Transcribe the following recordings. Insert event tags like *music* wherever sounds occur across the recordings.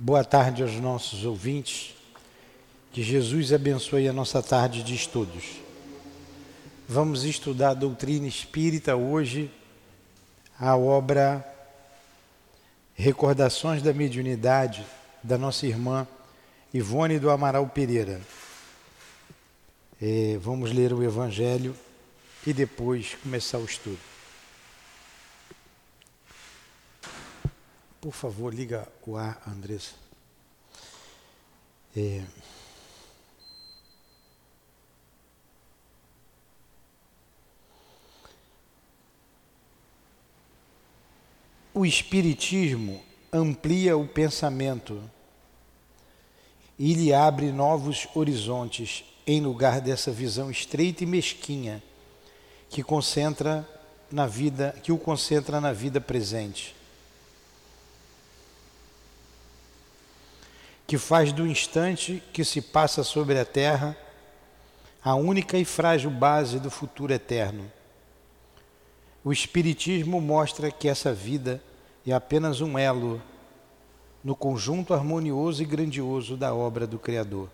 Boa tarde aos nossos ouvintes. Que Jesus abençoe a nossa tarde de estudos. Vamos estudar a doutrina espírita hoje, a obra Recordações da Mediunidade da nossa irmã Ivone do Amaral Pereira. É, vamos ler o Evangelho e depois começar o estudo. Por favor, liga o ar, Andressa. É... O Espiritismo amplia o pensamento e lhe abre novos horizontes em lugar dessa visão estreita e mesquinha que concentra na vida, que o concentra na vida presente. Que faz do instante que se passa sobre a terra a única e frágil base do futuro eterno. O Espiritismo mostra que essa vida é apenas um elo no conjunto harmonioso e grandioso da obra do Criador.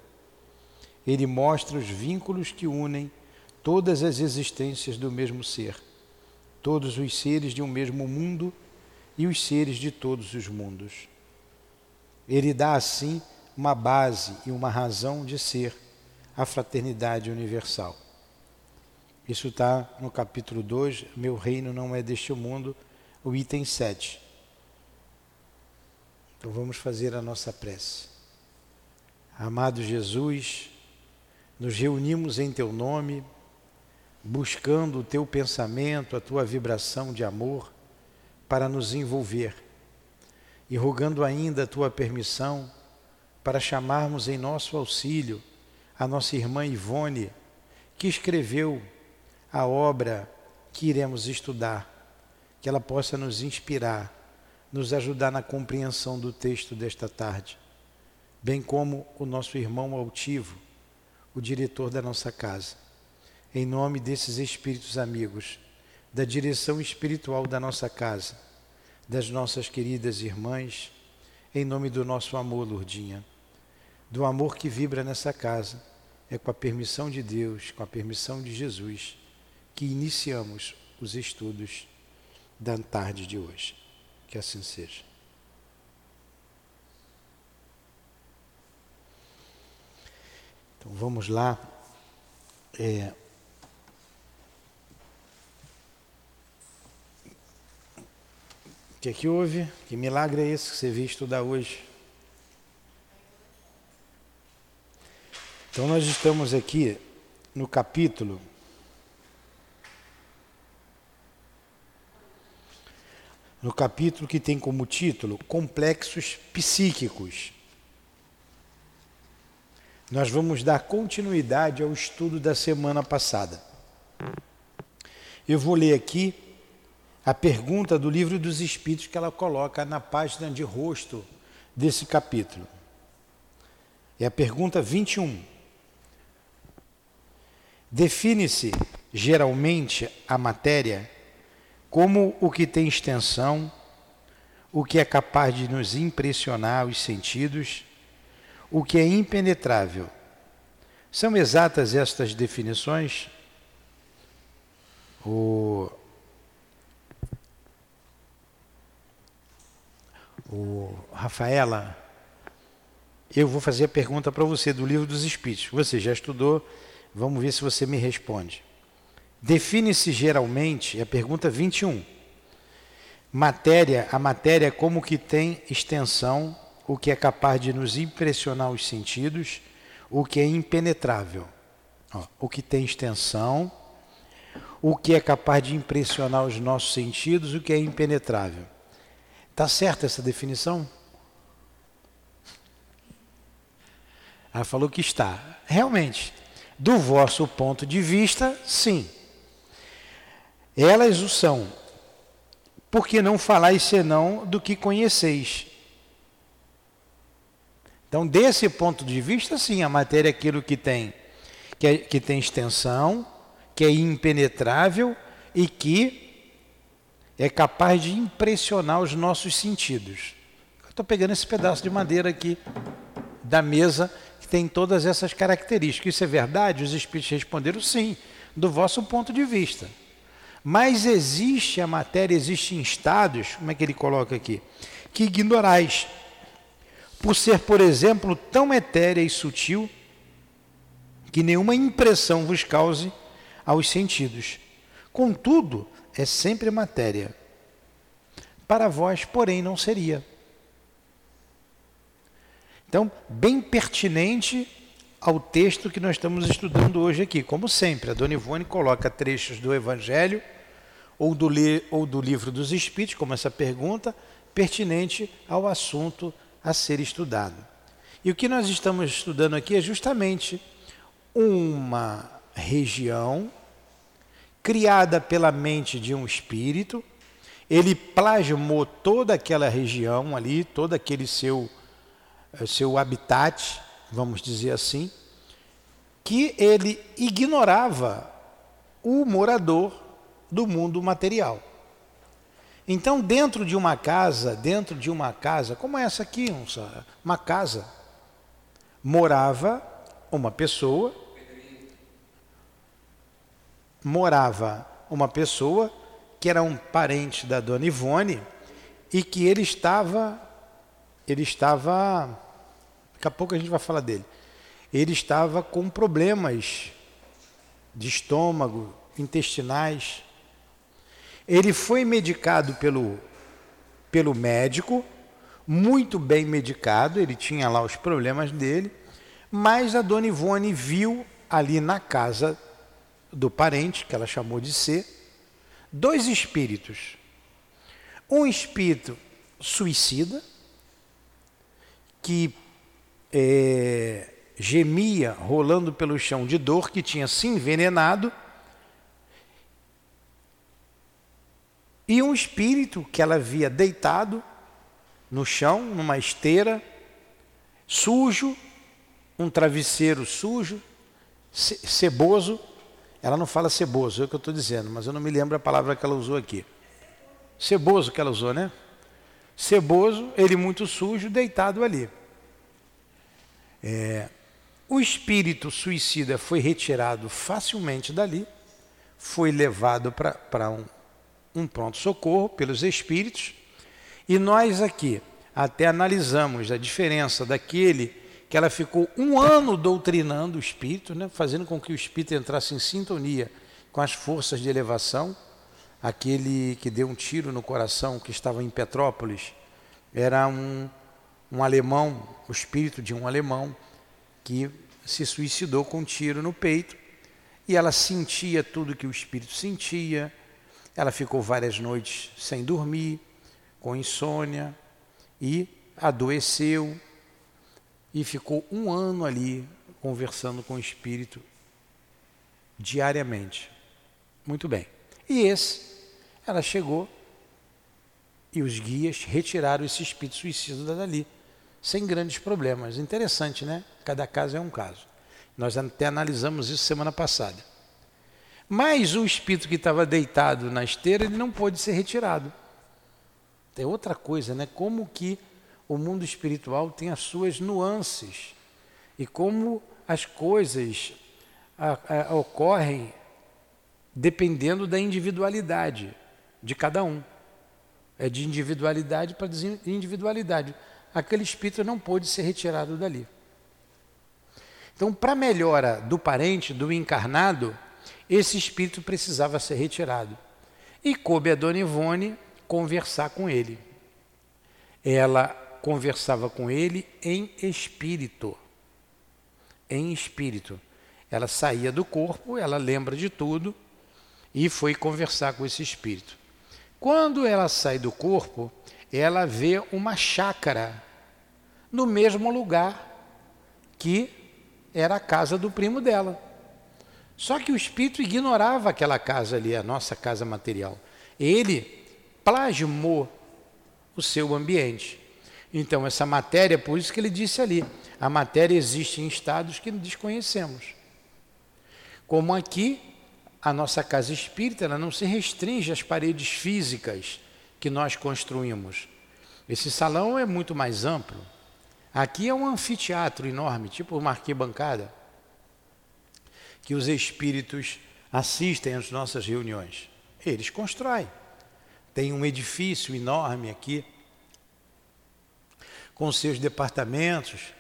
Ele mostra os vínculos que unem todas as existências do mesmo ser, todos os seres de um mesmo mundo e os seres de todos os mundos. Ele dá assim uma base e uma razão de ser a fraternidade universal. Isso está no capítulo 2, Meu Reino Não É Deste Mundo, o item 7. Então vamos fazer a nossa prece. Amado Jesus, nos reunimos em Teu nome, buscando o Teu pensamento, a Tua vibração de amor para nos envolver e rogando ainda a tua permissão para chamarmos em nosso auxílio a nossa irmã Ivone, que escreveu a obra que iremos estudar, que ela possa nos inspirar, nos ajudar na compreensão do texto desta tarde, bem como o nosso irmão altivo, o diretor da nossa casa. Em nome desses espíritos amigos, da direção espiritual da nossa casa, das nossas queridas irmãs, em nome do nosso amor, Lourdinha, do amor que vibra nessa casa, é com a permissão de Deus, com a permissão de Jesus, que iniciamos os estudos da tarde de hoje. Que assim seja. Então vamos lá. É, que é que houve? Que milagre é esse que você veio estudar hoje? Então nós estamos aqui no capítulo no capítulo que tem como título Complexos Psíquicos. Nós vamos dar continuidade ao estudo da semana passada. Eu vou ler aqui a pergunta do livro dos Espíritos que ela coloca na página de rosto desse capítulo. É a pergunta 21. Define-se geralmente a matéria como o que tem extensão, o que é capaz de nos impressionar os sentidos, o que é impenetrável. São exatas estas definições? O o Rafaela, eu vou fazer a pergunta para você do livro dos Espíritos. Você já estudou, vamos ver se você me responde. Define-se geralmente, é a pergunta 21. Matéria, a matéria como que tem extensão, o que é capaz de nos impressionar os sentidos, o que é impenetrável. Ó, o que tem extensão, o que é capaz de impressionar os nossos sentidos, o que é impenetrável. Está certa essa definição? Ela falou que está. Realmente, do vosso ponto de vista, sim. Elas o são. Por que não falais senão do que conheceis? Então, desse ponto de vista, sim, a matéria é aquilo que tem, que, é, que tem extensão, que é impenetrável e que é capaz de impressionar os nossos sentidos. Estou pegando esse pedaço de madeira aqui da mesa que tem todas essas características. Isso é verdade? Os espíritos responderam sim, do vosso ponto de vista. Mas existe a matéria, existe em estados, como é que ele coloca aqui? Que ignorais. Por ser, por exemplo, tão etérea e sutil que nenhuma impressão vos cause aos sentidos. Contudo, é sempre matéria. Para vós, porém, não seria. Então, bem pertinente ao texto que nós estamos estudando hoje aqui. Como sempre, a Dona Ivone coloca trechos do Evangelho ou do, ou do livro dos Espíritos, como essa pergunta, pertinente ao assunto a ser estudado. E o que nós estamos estudando aqui é justamente uma região criada pela mente de um espírito, ele plasmou toda aquela região ali, todo aquele seu é seu habitat, vamos dizer assim, que ele ignorava o morador do mundo material. Então, dentro de uma casa, dentro de uma casa, como essa aqui, uma casa, morava uma pessoa, morava uma pessoa que era um parente da dona Ivone e que ele estava, ele estava Daqui a pouco a gente vai falar dele. Ele estava com problemas de estômago, intestinais. Ele foi medicado pelo, pelo médico, muito bem medicado, ele tinha lá os problemas dele, mas a dona Ivone viu ali na casa do parente, que ela chamou de ser, dois espíritos. Um espírito suicida, que é, gemia rolando pelo chão de dor, que tinha se envenenado, e um espírito que ela via deitado no chão, numa esteira, sujo, um travesseiro sujo, ceboso. Ela não fala ceboso, é o que eu estou dizendo, mas eu não me lembro a palavra que ela usou aqui. Ceboso que ela usou, né? Ceboso, ele muito sujo, deitado ali. É, o espírito suicida foi retirado facilmente dali, foi levado para um, um pronto-socorro pelos espíritos, e nós aqui até analisamos a diferença daquele que ela ficou um ano doutrinando o espírito, né, fazendo com que o espírito entrasse em sintonia com as forças de elevação. Aquele que deu um tiro no coração, que estava em Petrópolis, era um um alemão, o espírito de um alemão, que se suicidou com um tiro no peito e ela sentia tudo que o espírito sentia. Ela ficou várias noites sem dormir, com insônia e adoeceu e ficou um ano ali conversando com o espírito diariamente. Muito bem. E esse, ela chegou e os guias retiraram esse espírito suicida dali sem grandes problemas. Interessante, né? Cada caso é um caso. Nós até analisamos isso semana passada. Mas o espírito que estava deitado na esteira, ele não pôde ser retirado. É outra coisa, né? Como que o mundo espiritual tem as suas nuances e como as coisas a, a, ocorrem dependendo da individualidade de cada um. É de individualidade para individualidade aquele espírito não pôde ser retirado dali. Então, para melhora do parente, do encarnado, esse espírito precisava ser retirado. E coube a dona Ivone conversar com ele. Ela conversava com ele em espírito. Em espírito. Ela saía do corpo, ela lembra de tudo e foi conversar com esse espírito. Quando ela sai do corpo, ela vê uma chácara no mesmo lugar que era a casa do primo dela. Só que o espírito ignorava aquela casa ali, a nossa casa material. Ele plasmou o seu ambiente. Então, essa matéria, por isso que ele disse ali, a matéria existe em estados que desconhecemos. Como aqui, a nossa casa espírita ela não se restringe às paredes físicas que nós construímos. Esse salão é muito mais amplo. Aqui é um anfiteatro enorme, tipo uma arquibancada, que os espíritos assistem às nossas reuniões. Eles constroem. Tem um edifício enorme aqui, com seus departamentos,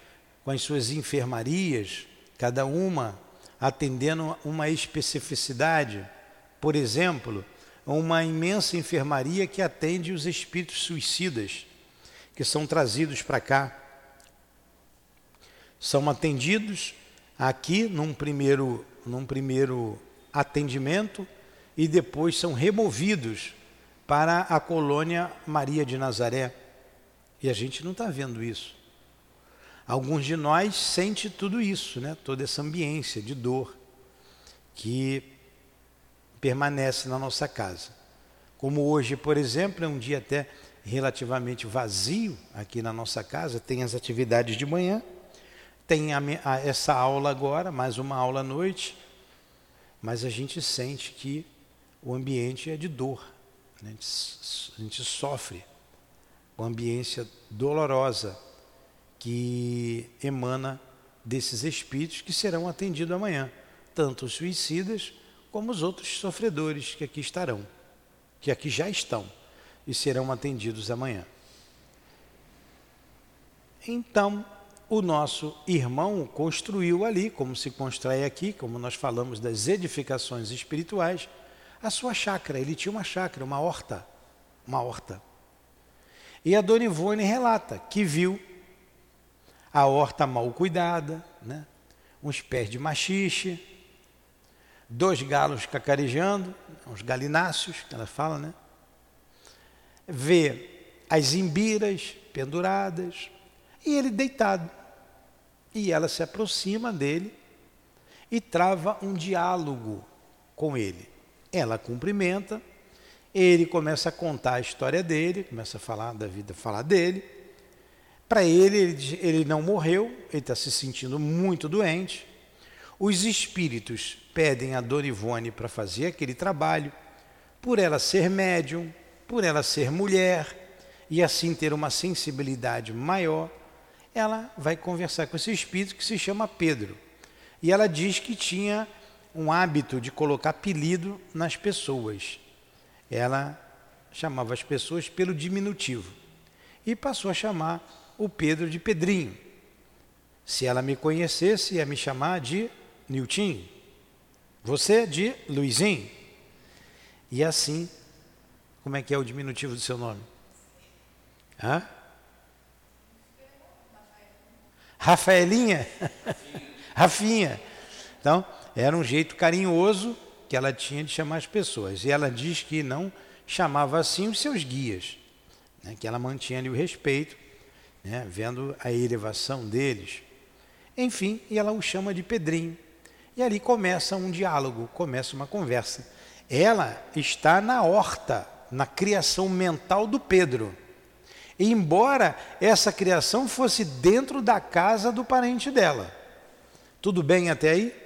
com as suas enfermarias, cada uma atendendo uma especificidade. Por exemplo, uma imensa enfermaria que atende os espíritos suicidas que são trazidos para cá. São atendidos aqui num primeiro, num primeiro atendimento e depois são removidos para a colônia Maria de Nazaré. E a gente não está vendo isso. Alguns de nós sente tudo isso, né? toda essa ambiência de dor que permanece na nossa casa. Como hoje, por exemplo, é um dia até relativamente vazio aqui na nossa casa, tem as atividades de manhã, tem a, a, essa aula agora, mais uma aula à noite, mas a gente sente que o ambiente é de dor, né? a, gente, a gente sofre uma ambiência dolorosa que emana desses espíritos que serão atendidos amanhã, tanto os suicidas como os outros sofredores que aqui estarão, que aqui já estão e serão atendidos amanhã. Então, o nosso irmão construiu ali, como se constrói aqui, como nós falamos das edificações espirituais, a sua chácara. Ele tinha uma chácara, uma horta, uma horta. E a Dona Ivone relata que viu a horta mal cuidada, né? uns pés de machixe, dois galos cacarejando, uns galináceos, que ela fala, né? Vê as imbiras penduradas e ele deitado. E ela se aproxima dele e trava um diálogo com ele. Ela cumprimenta, ele começa a contar a história dele, começa a falar da vida, falar dele. Para ele, ele, ele não morreu, ele está se sentindo muito doente. Os espíritos pedem a Dona Ivone para fazer aquele trabalho, por ela ser médium, por ela ser mulher e assim ter uma sensibilidade maior, ela vai conversar com esse espírito que se chama Pedro. E ela diz que tinha um hábito de colocar apelido nas pessoas. Ela chamava as pessoas pelo diminutivo e passou a chamar o Pedro de Pedrinho. Se ela me conhecesse, ia me chamar de Nilton. Você de Luizinho. E assim, como é que é o diminutivo do seu nome? Hã? Rafaelinha? *laughs* Rafinha. Então, era um jeito carinhoso que ela tinha de chamar as pessoas. E ela diz que não chamava assim os seus guias, né? que ela mantinha ali o respeito né, vendo a elevação deles. Enfim, e ela o chama de Pedrinho. E ali começa um diálogo, começa uma conversa. Ela está na horta, na criação mental do Pedro. E embora essa criação fosse dentro da casa do parente dela. Tudo bem até aí?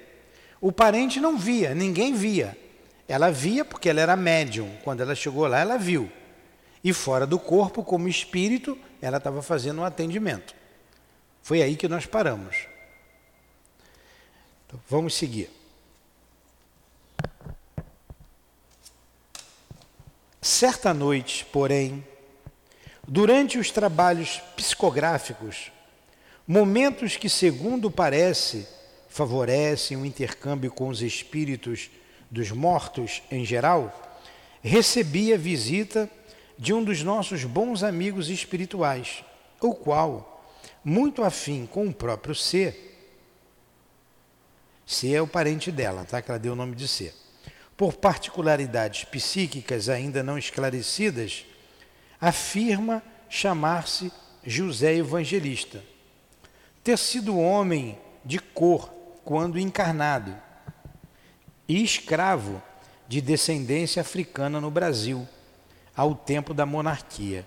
O parente não via, ninguém via. Ela via porque ela era médium. Quando ela chegou lá, ela viu. E fora do corpo, como espírito, ela estava fazendo um atendimento. Foi aí que nós paramos. Então, vamos seguir. Certa noite, porém, durante os trabalhos psicográficos, momentos que, segundo parece, favorecem o intercâmbio com os espíritos dos mortos em geral, recebi a visita de um dos nossos bons amigos espirituais, o qual, muito afim com o próprio ser, C é o parente dela, tá? que ela deu o nome de C. Por particularidades psíquicas ainda não esclarecidas, afirma chamar-se José Evangelista, ter sido homem de cor quando encarnado e escravo de descendência africana no Brasil ao tempo da monarquia.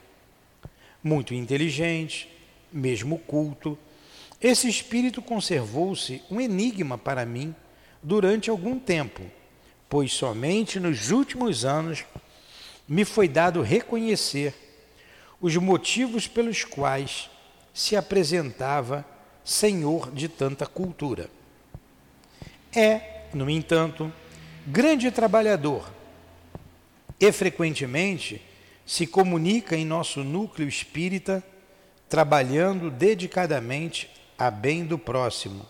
Muito inteligente, mesmo culto, esse espírito conservou-se um enigma para mim durante algum tempo, pois somente nos últimos anos me foi dado reconhecer os motivos pelos quais se apresentava senhor de tanta cultura. É, no entanto, grande trabalhador e frequentemente se comunica em nosso núcleo espírita, trabalhando dedicadamente a bem do próximo,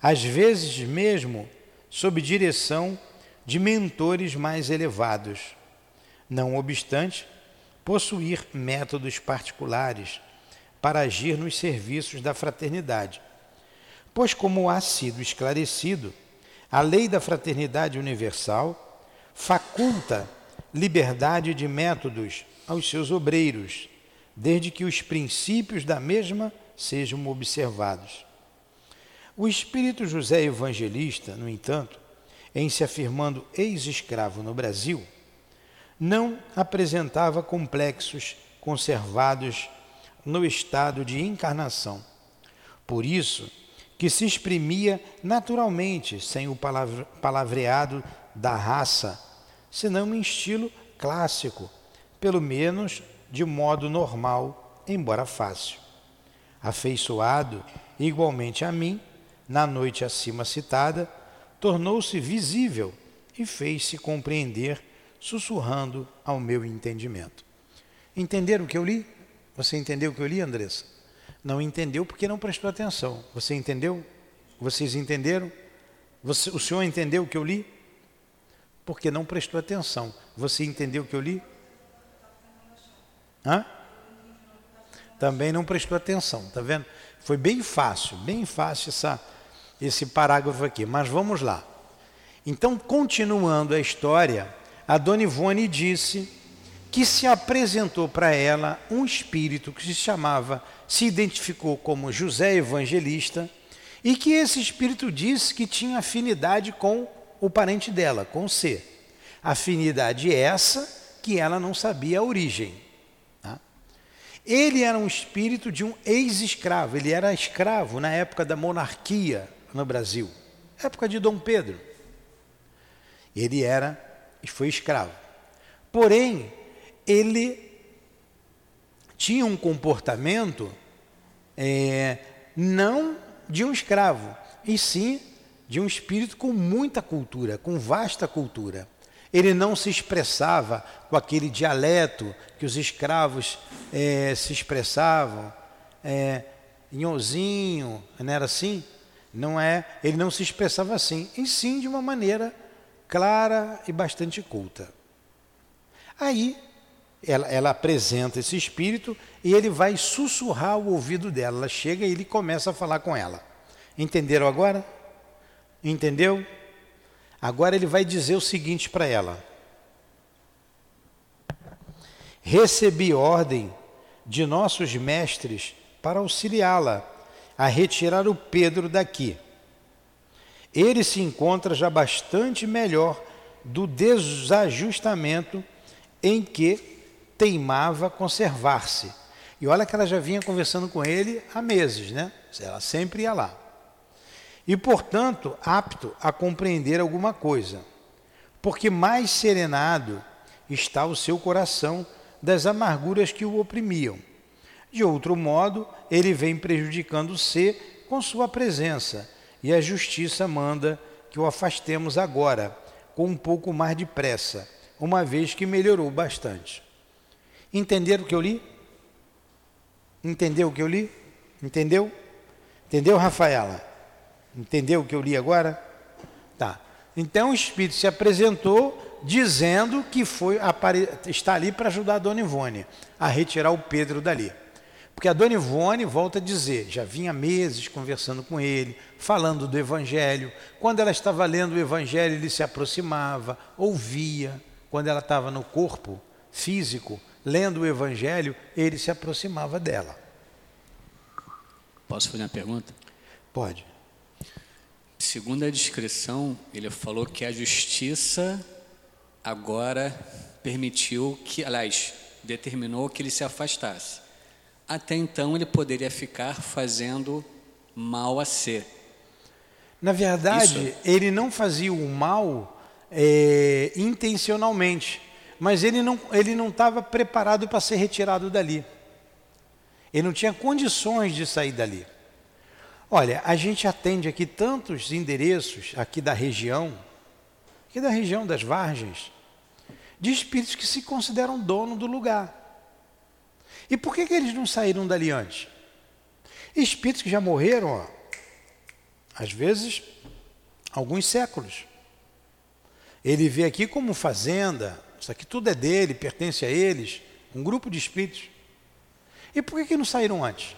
às vezes mesmo sob direção de mentores mais elevados, não obstante possuir métodos particulares para agir nos serviços da fraternidade. Pois, como há sido esclarecido, a lei da fraternidade universal faculta liberdade de métodos aos seus obreiros, desde que os princípios da mesma sejam observados. O espírito José Evangelista, no entanto, em se afirmando ex-escravo no Brasil, não apresentava complexos conservados no estado de encarnação. Por isso, que se exprimia naturalmente, sem o palavreado da raça senão em estilo clássico, pelo menos de modo normal, embora fácil. Afeiçoado igualmente a mim, na noite acima citada, tornou-se visível e fez-se compreender, sussurrando ao meu entendimento. Entenderam o que eu li? Você entendeu o que eu li, Andressa? Não entendeu porque não prestou atenção. Você entendeu? Vocês entenderam? Você, o senhor entendeu o que eu li? porque não prestou atenção. Você entendeu o que eu li? Hã? Também não prestou atenção, tá vendo? Foi bem fácil, bem fácil essa, esse parágrafo aqui, mas vamos lá. Então, continuando a história, a Dona Ivone disse que se apresentou para ela um espírito que se chamava, se identificou como José Evangelista, e que esse espírito disse que tinha afinidade com o parente dela, com C. Afinidade essa que ela não sabia a origem. Tá? Ele era um espírito de um ex-escravo, ele era escravo na época da monarquia no Brasil, época de Dom Pedro. Ele era e foi escravo. Porém, ele tinha um comportamento é, não de um escravo, e sim de um espírito com muita cultura, com vasta cultura. Ele não se expressava com aquele dialeto que os escravos é, se expressavam, é, nhozinho, não era assim? Não é, ele não se expressava assim, e sim de uma maneira clara e bastante culta. Aí ela, ela, apresenta esse espírito e ele vai sussurrar o ouvido dela. Ela chega e ele começa a falar com ela. Entenderam agora? Entendeu? Agora ele vai dizer o seguinte para ela: Recebi ordem de nossos mestres para auxiliá-la a retirar o Pedro daqui. Ele se encontra já bastante melhor do desajustamento em que teimava conservar-se. E olha que ela já vinha conversando com ele há meses, né? Ela sempre ia lá e, portanto, apto a compreender alguma coisa, porque mais serenado está o seu coração das amarguras que o oprimiam. De outro modo, ele vem prejudicando-se com sua presença, e a justiça manda que o afastemos agora, com um pouco mais de pressa, uma vez que melhorou bastante. Entenderam o que eu li? Entendeu o que eu li? Entendeu? Entendeu, Rafaela? Entendeu o que eu li agora? Tá. Então o Espírito se apresentou dizendo que foi está ali para ajudar a Dona Ivone a retirar o Pedro dali. Porque a Dona Ivone volta a dizer, já vinha meses conversando com ele, falando do Evangelho. Quando ela estava lendo o Evangelho, ele se aproximava, ouvia. Quando ela estava no corpo físico, lendo o Evangelho, ele se aproximava dela. Posso fazer uma pergunta? Pode. Segundo a descrição, ele falou que a justiça agora permitiu que, aliás, determinou que ele se afastasse. Até então ele poderia ficar fazendo mal a ser. Na verdade, Isso. ele não fazia o mal é, intencionalmente, mas ele não ele não estava preparado para ser retirado dali. Ele não tinha condições de sair dali. Olha, a gente atende aqui tantos endereços aqui da região, aqui da região das Vargens, de espíritos que se consideram dono do lugar. E por que, que eles não saíram dali antes? Espíritos que já morreram, ó, às vezes, alguns séculos. Ele vê aqui como fazenda, isso aqui tudo é dele, pertence a eles, um grupo de espíritos. E por que, que não saíram antes?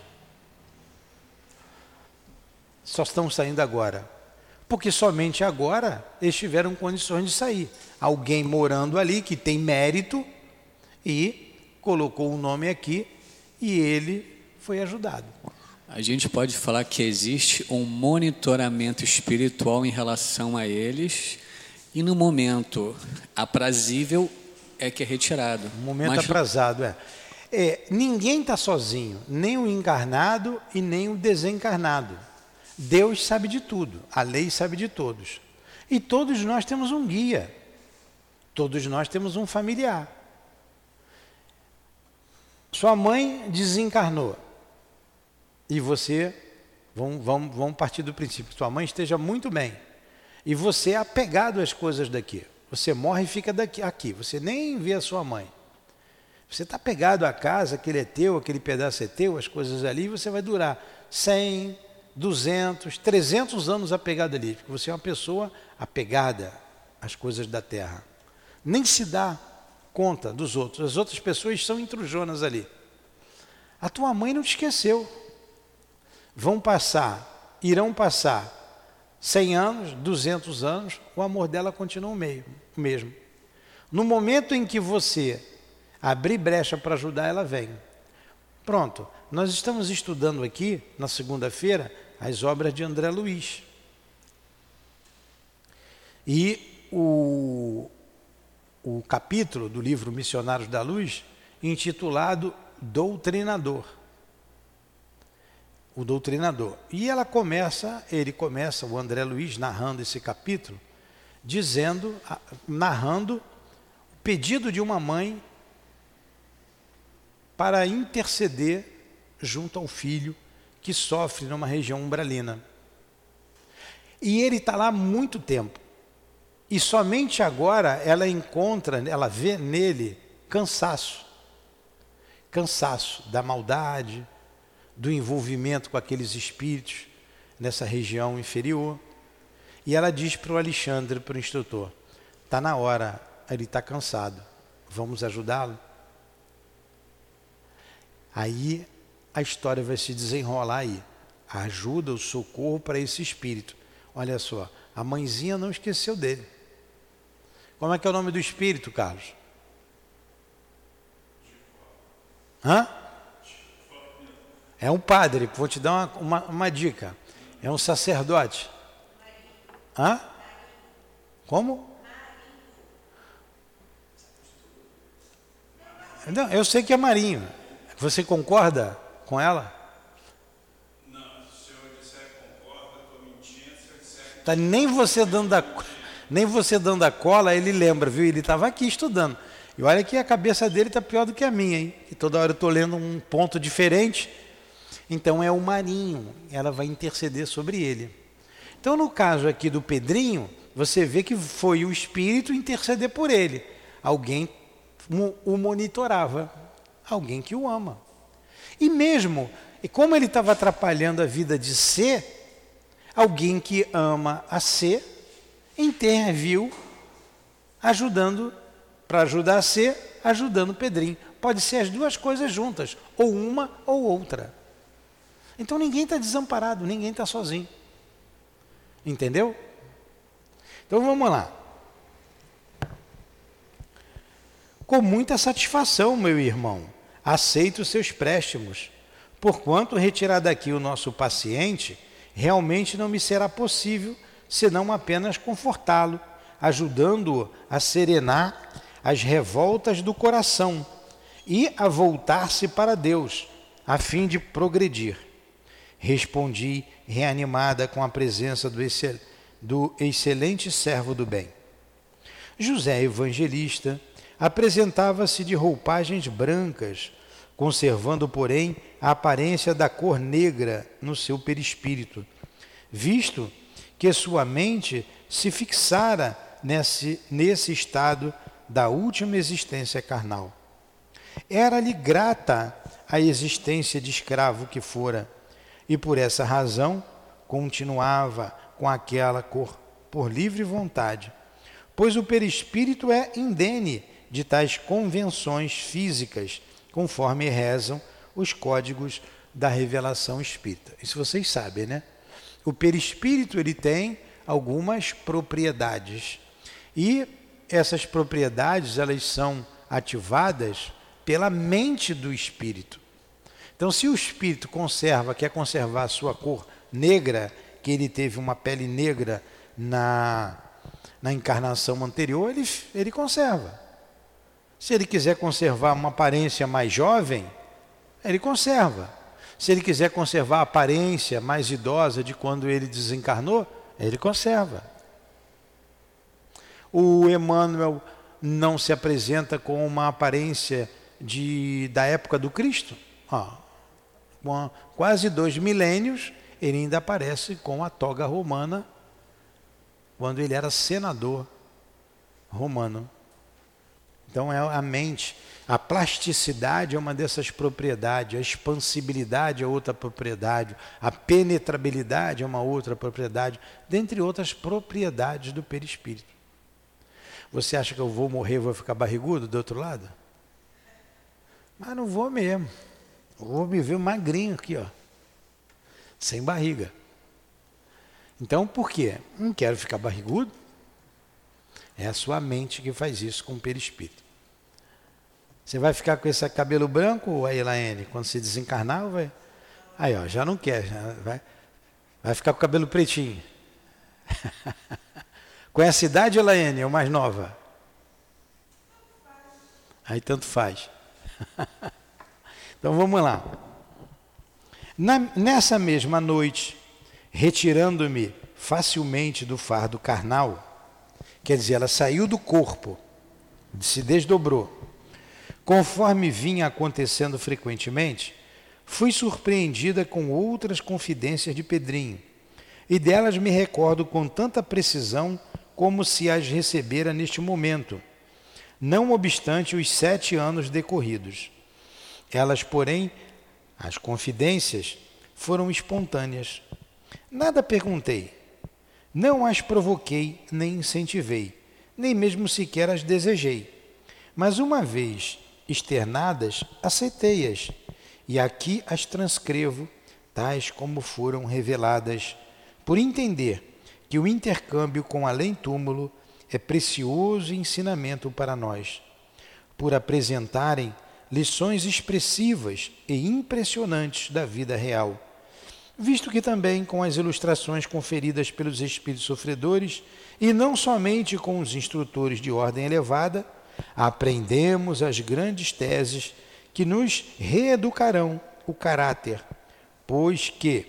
Só estão saindo agora. Porque somente agora eles tiveram condições de sair. Alguém morando ali que tem mérito e colocou o um nome aqui e ele foi ajudado. A gente pode falar que existe um monitoramento espiritual em relação a eles e no momento aprazível é que é retirado. No momento Mas... aprazado, é. é ninguém está sozinho, nem o encarnado e nem o desencarnado. Deus sabe de tudo, a lei sabe de todos. E todos nós temos um guia, todos nós temos um familiar. Sua mãe desencarnou e você, vamos, vamos, vamos partir do princípio, que sua mãe esteja muito bem, e você é apegado às coisas daqui. Você morre e fica daqui, aqui, você nem vê a sua mãe. Você está pegado à casa, aquele é teu, aquele pedaço é teu, as coisas ali, você vai durar 100, 200, 300 anos apegado ali, porque você é uma pessoa apegada às coisas da terra. Nem se dá conta dos outros, as outras pessoas são intrujonas ali. A tua mãe não te esqueceu, vão passar, irão passar 100 anos, 200 anos, o amor dela continua o mesmo. No momento em que você abrir brecha para ajudar, ela vem. Pronto, nós estamos estudando aqui, na segunda-feira, as obras de André Luiz. E o, o capítulo do livro Missionários da Luz, intitulado Doutrinador o doutrinador. E ela começa, ele começa, o André Luiz, narrando esse capítulo, dizendo, narrando o pedido de uma mãe para interceder junto ao filho que sofre numa região umbralina. E ele está lá muito tempo. E somente agora ela encontra, ela vê nele cansaço. Cansaço da maldade, do envolvimento com aqueles espíritos nessa região inferior. E ela diz para o Alexandre, para o instrutor: está na hora, ele está cansado, vamos ajudá-lo? Aí a história vai se desenrolar aí. A ajuda, o socorro para esse espírito. Olha só, a mãezinha não esqueceu dele. Como é que é o nome do espírito, Carlos? Hã? É um padre, vou te dar uma, uma, uma dica. É um sacerdote. Hã? Como? Não, eu sei que é Marinho. Você concorda com ela? Não, se eu disser concorda, estou mentindo. Se eu disser. Tá, nem você dando nem você dando a cola, ele lembra, viu? Ele estava aqui estudando. E olha que a cabeça dele está pior do que a minha, hein? E toda hora eu estou lendo um ponto diferente. Então é o marinho, ela vai interceder sobre ele. Então, no caso aqui do Pedrinho, você vê que foi o espírito interceder por ele. Alguém o monitorava, alguém que o ama. E mesmo, e como ele estava atrapalhando a vida de C, alguém que ama a C interviu ajudando para ajudar a C, ajudando o Pedrinho. Pode ser as duas coisas juntas, ou uma ou outra. Então ninguém está desamparado, ninguém está sozinho. Entendeu? Então vamos lá. Com muita satisfação, meu irmão, aceito os seus préstimos, porquanto retirar daqui o nosso paciente, realmente não me será possível, senão apenas confortá-lo, ajudando-o a serenar as revoltas do coração e a voltar-se para Deus, a fim de progredir. Respondi, reanimada com a presença do, excel, do excelente servo do bem. José Evangelista, apresentava-se de roupagens brancas, conservando, porém, a aparência da cor negra no seu perispírito, visto que sua mente se fixara nesse, nesse estado da última existência carnal. Era-lhe grata a existência de escravo que fora, e por essa razão continuava com aquela cor por livre vontade, pois o perispírito é indene de tais convenções físicas, conforme rezam os códigos da revelação espírita. Isso vocês sabem, né? O perispírito ele tem algumas propriedades. E essas propriedades, elas são ativadas pela mente do espírito. Então, se o espírito conserva, quer conservar a sua cor negra, que ele teve uma pele negra na, na encarnação anterior, ele, ele conserva. Se ele quiser conservar uma aparência mais jovem, ele conserva. Se ele quiser conservar a aparência mais idosa de quando ele desencarnou, ele conserva. O Emmanuel não se apresenta com uma aparência de, da época do Cristo. Ah, com quase dois milênios, ele ainda aparece com a toga romana, quando ele era senador romano. Então é a mente. A plasticidade é uma dessas propriedades, a expansibilidade é outra propriedade, a penetrabilidade é uma outra propriedade, dentre outras propriedades do perispírito. Você acha que eu vou morrer e vou ficar barrigudo do outro lado? Mas não vou mesmo. Vou me ver magrinho aqui, ó. Sem barriga. Então, por quê? Não quero ficar barrigudo, é a sua mente que faz isso com o perispírito. Você vai ficar com esse cabelo branco, a Elaine, quando se desencarnar, vai. Aí, ó, já não quer, já vai, vai ficar com o cabelo pretinho. *laughs* com essa idade, Elaine, é o mais nova? Aí tanto faz. *laughs* então vamos lá. Na, nessa mesma noite, retirando-me facilmente do fardo carnal, Quer dizer, ela saiu do corpo, se desdobrou. Conforme vinha acontecendo frequentemente, fui surpreendida com outras confidências de Pedrinho, e delas me recordo com tanta precisão como se as recebera neste momento, não obstante os sete anos decorridos. Elas, porém, as confidências, foram espontâneas. Nada perguntei, não as provoquei nem incentivei, nem mesmo sequer as desejei. Mas uma vez externadas, aceitei-as, e aqui as transcrevo, tais como foram reveladas, por entender que o intercâmbio com além-túmulo é precioso ensinamento para nós, por apresentarem lições expressivas e impressionantes da vida real visto que também com as ilustrações conferidas pelos espíritos sofredores, e não somente com os instrutores de ordem elevada, aprendemos as grandes teses que nos reeducarão o caráter, pois que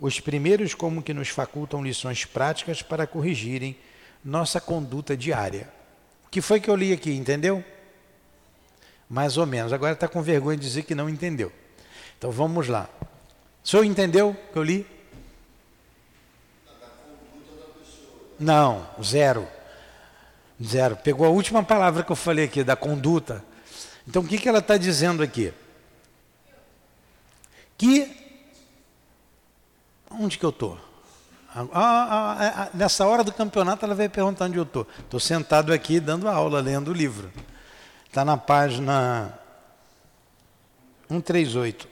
os primeiros como que nos facultam lições práticas para corrigirem nossa conduta diária. O que foi que eu li aqui, entendeu? Mais ou menos. Agora está com vergonha de dizer que não entendeu. Então vamos lá. O senhor entendeu o que eu li? Não, zero. Zero. Pegou a última palavra que eu falei aqui, da conduta. Então o que, que ela está dizendo aqui? Que. Onde que eu estou? Ah, ah, ah, nessa hora do campeonato ela veio perguntar onde eu estou. Estou sentado aqui dando aula, lendo o livro. Está na página 138.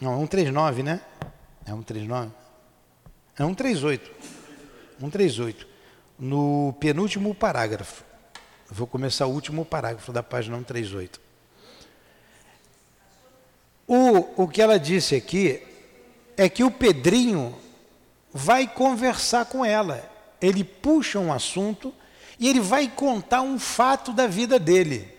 Não, é 139, né? É 139? É 138. 138. No penúltimo parágrafo. Vou começar o último parágrafo da página 138. O, o que ela disse aqui é que o Pedrinho vai conversar com ela. Ele puxa um assunto e ele vai contar um fato da vida dele.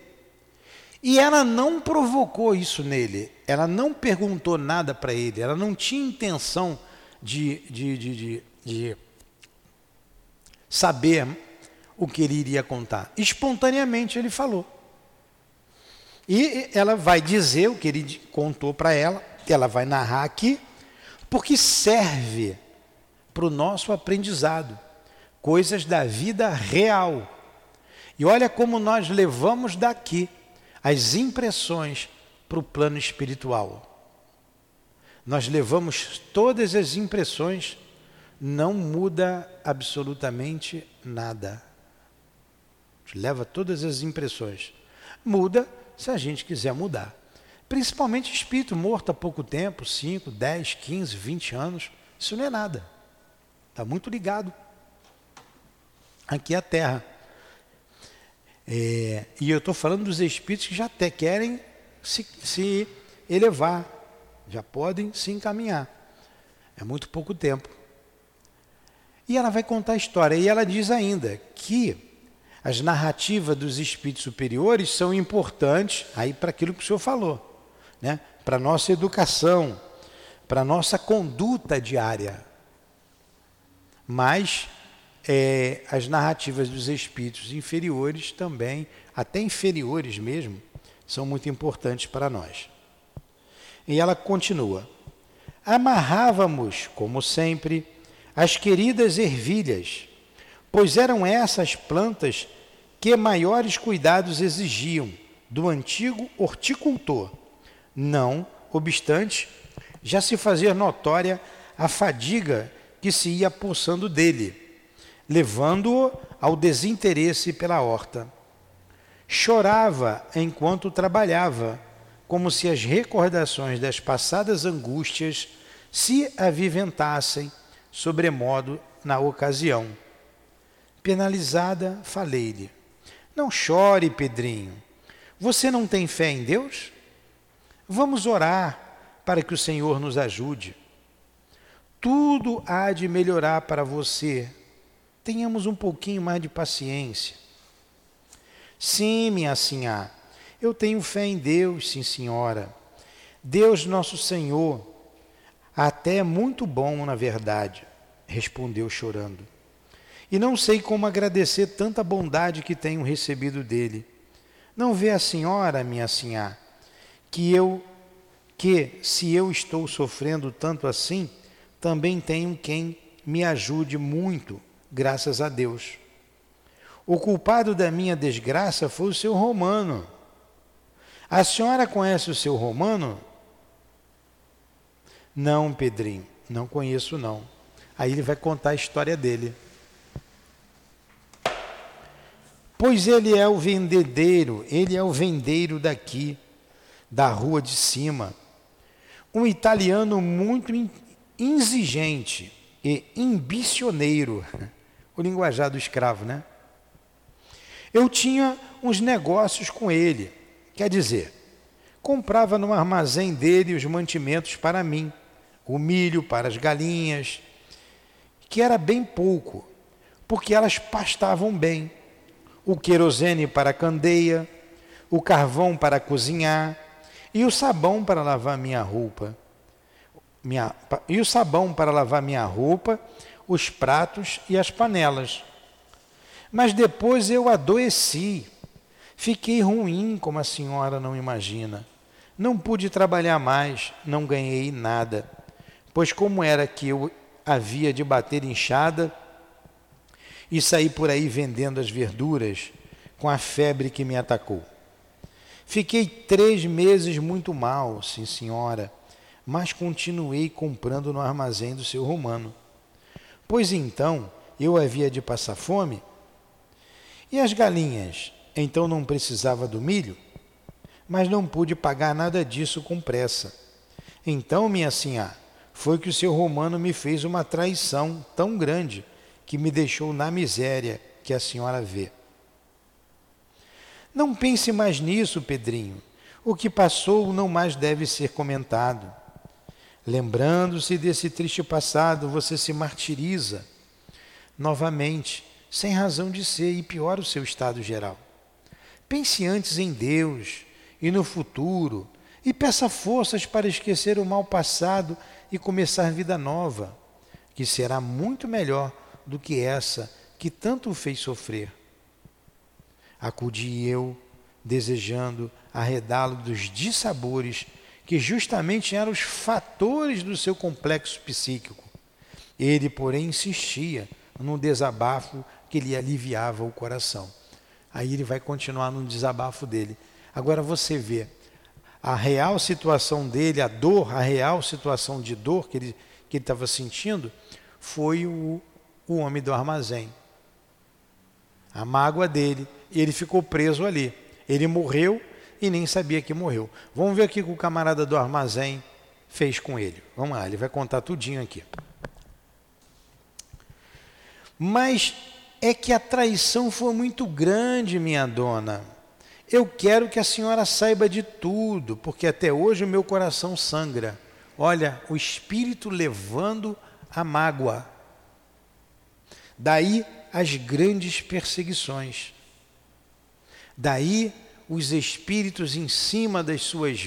E ela não provocou isso nele, ela não perguntou nada para ele, ela não tinha intenção de, de, de, de, saber o que ele iria contar. Espontaneamente ele falou. E ela vai dizer o que ele contou para ela, ela vai narrar aqui, porque serve para o nosso aprendizado, coisas da vida real. E olha como nós levamos daqui as impressões para o plano espiritual. Nós levamos todas as impressões, não muda absolutamente nada. Leva todas as impressões. Muda se a gente quiser mudar. Principalmente espírito morto há pouco tempo 5, 10, 15, 20 anos. Isso não é nada. Está muito ligado. Aqui é a Terra. É, e eu estou falando dos espíritos que já até querem se, se elevar, já podem se encaminhar. É muito pouco tempo. E ela vai contar a história. E ela diz ainda que as narrativas dos espíritos superiores são importantes aí para aquilo que o senhor falou, né? para nossa educação, para nossa conduta diária. Mas é, as narrativas dos espíritos inferiores também, até inferiores mesmo, são muito importantes para nós. E ela continua: Amarrávamos, como sempre, as queridas ervilhas pois eram essas plantas que maiores cuidados exigiam do antigo horticultor. Não obstante, já se fazia notória a fadiga que se ia apossando dele, levando-o ao desinteresse pela horta. Chorava enquanto trabalhava, como se as recordações das passadas angústias se aviventassem sobremodo na ocasião. Penalizada, falei-lhe: Não chore, Pedrinho. Você não tem fé em Deus? Vamos orar para que o Senhor nos ajude. Tudo há de melhorar para você. Tenhamos um pouquinho mais de paciência. Sim, minha senhora, eu tenho fé em Deus, sim, senhora. Deus, nosso Senhor, até é muito bom, na verdade, respondeu chorando e não sei como agradecer tanta bondade que tenho recebido dele. Não vê a senhora, minha sinhá, que eu que se eu estou sofrendo tanto assim, também tenho quem me ajude muito, graças a Deus. O culpado da minha desgraça foi o seu romano. A senhora conhece o seu romano? Não, Pedrinho, não conheço não. Aí ele vai contar a história dele. Pois ele é o vendedeiro, ele é o vendeiro daqui, da rua de cima. Um italiano muito exigente e ambicioneiro. *laughs* O linguajar do escravo, né? Eu tinha uns negócios com ele, quer dizer, comprava no armazém dele os mantimentos para mim, o milho para as galinhas, que era bem pouco, porque elas pastavam bem o querosene para a candeia, o carvão para cozinhar e o sabão para lavar minha roupa. Minha, e o sabão para lavar minha roupa, os pratos e as panelas. Mas depois eu adoeci. Fiquei ruim, como a senhora não imagina. Não pude trabalhar mais, não ganhei nada. Pois como era que eu havia de bater enxada e saí por aí vendendo as verduras com a febre que me atacou. Fiquei três meses muito mal, sim senhora, mas continuei comprando no armazém do seu romano. Pois então eu havia de passar fome? E as galinhas? Então não precisava do milho? Mas não pude pagar nada disso com pressa. Então, minha senhora, foi que o seu romano me fez uma traição tão grande que me deixou na miséria que a senhora vê. Não pense mais nisso, Pedrinho. O que passou não mais deve ser comentado. Lembrando-se desse triste passado, você se martiriza novamente, sem razão de ser, e piora o seu estado geral. Pense antes em Deus e no futuro, e peça forças para esquecer o mal passado e começar vida nova, que será muito melhor do que essa que tanto o fez sofrer. Acudi eu, desejando arredá-lo dos dissabores que justamente eram os fatores do seu complexo psíquico. Ele, porém, insistia num desabafo que lhe aliviava o coração. Aí ele vai continuar no desabafo dele. Agora você vê a real situação dele, a dor, a real situação de dor que ele que ele estava sentindo, foi o, o homem do armazém. A mágoa dele. Ele ficou preso ali. Ele morreu e nem sabia que morreu. Vamos ver o que o camarada do armazém fez com ele. Vamos lá, ele vai contar tudinho aqui. Mas é que a traição foi muito grande, minha dona. Eu quero que a senhora saiba de tudo, porque até hoje o meu coração sangra. Olha, o espírito levando a mágoa. Daí as grandes perseguições. Daí os espíritos em cima das suas,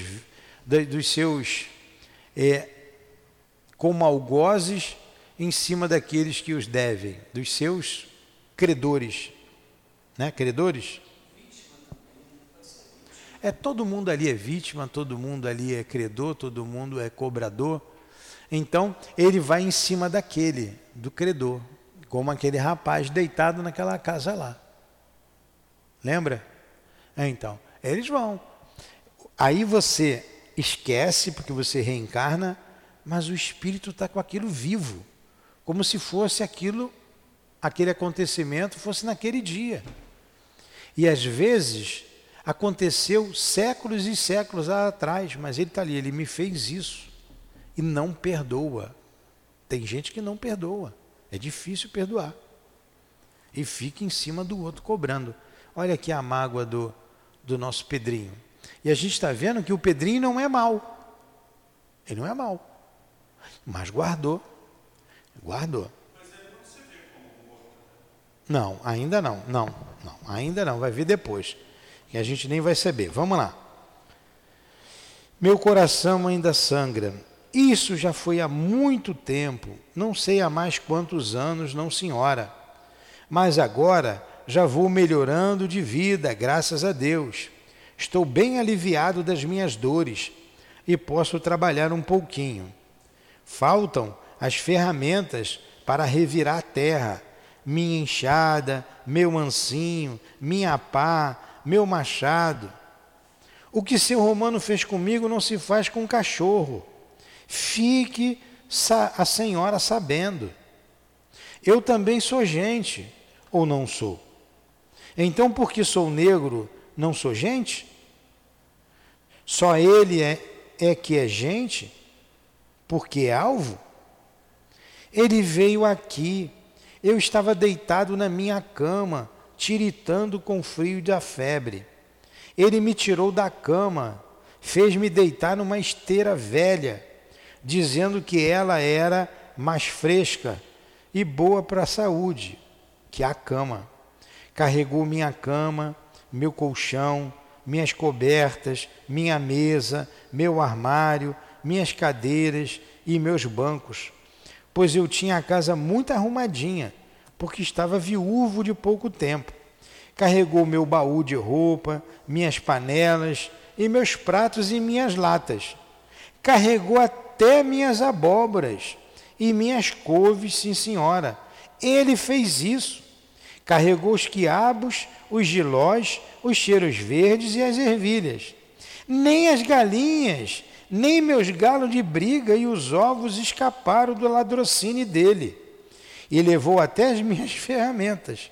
dos seus é, como algozes em cima daqueles que os devem, dos seus credores, né? Credores? É todo mundo ali é vítima, todo mundo ali é credor, todo mundo é cobrador. Então, ele vai em cima daquele, do credor, como aquele rapaz deitado naquela casa lá. Lembra? É, então, eles vão. Aí você esquece, porque você reencarna, mas o espírito está com aquilo vivo, como se fosse aquilo, aquele acontecimento fosse naquele dia. E às vezes Aconteceu séculos e séculos atrás, mas ele está ali, ele me fez isso e não perdoa. Tem gente que não perdoa, é difícil perdoar. E fica em cima do outro cobrando. Olha aqui a mágoa do, do nosso Pedrinho. E a gente está vendo que o Pedrinho não é mal. Ele não é mal. Mas guardou. Guardou. Não, ainda não. Não, não, ainda não. Vai vir depois que a gente nem vai saber. Vamos lá. Meu coração ainda sangra. Isso já foi há muito tempo, não sei há mais quantos anos, não senhora. Mas agora já vou melhorando de vida, graças a Deus. Estou bem aliviado das minhas dores e posso trabalhar um pouquinho. Faltam as ferramentas para revirar a terra, minha enxada, meu mansinho, minha pá, meu machado. O que seu romano fez comigo não se faz com um cachorro. Fique a senhora sabendo. Eu também sou gente, ou não sou? Então, porque sou negro, não sou gente? Só ele é, é que é gente, porque é alvo? Ele veio aqui, eu estava deitado na minha cama, tiritando com frio da febre. Ele me tirou da cama, fez-me deitar numa esteira velha, dizendo que ela era mais fresca e boa para a saúde que a cama. Carregou minha cama, meu colchão, minhas cobertas, minha mesa, meu armário, minhas cadeiras e meus bancos, pois eu tinha a casa muito arrumadinha porque estava viúvo de pouco tempo. Carregou meu baú de roupa, minhas panelas e meus pratos e minhas latas. Carregou até minhas abóboras e minhas couves, sim senhora. Ele fez isso. Carregou os quiabos, os gilós, os cheiros verdes e as ervilhas. Nem as galinhas, nem meus galos de briga e os ovos escaparam do ladrocínio dele e levou até as minhas *laughs* ferramentas,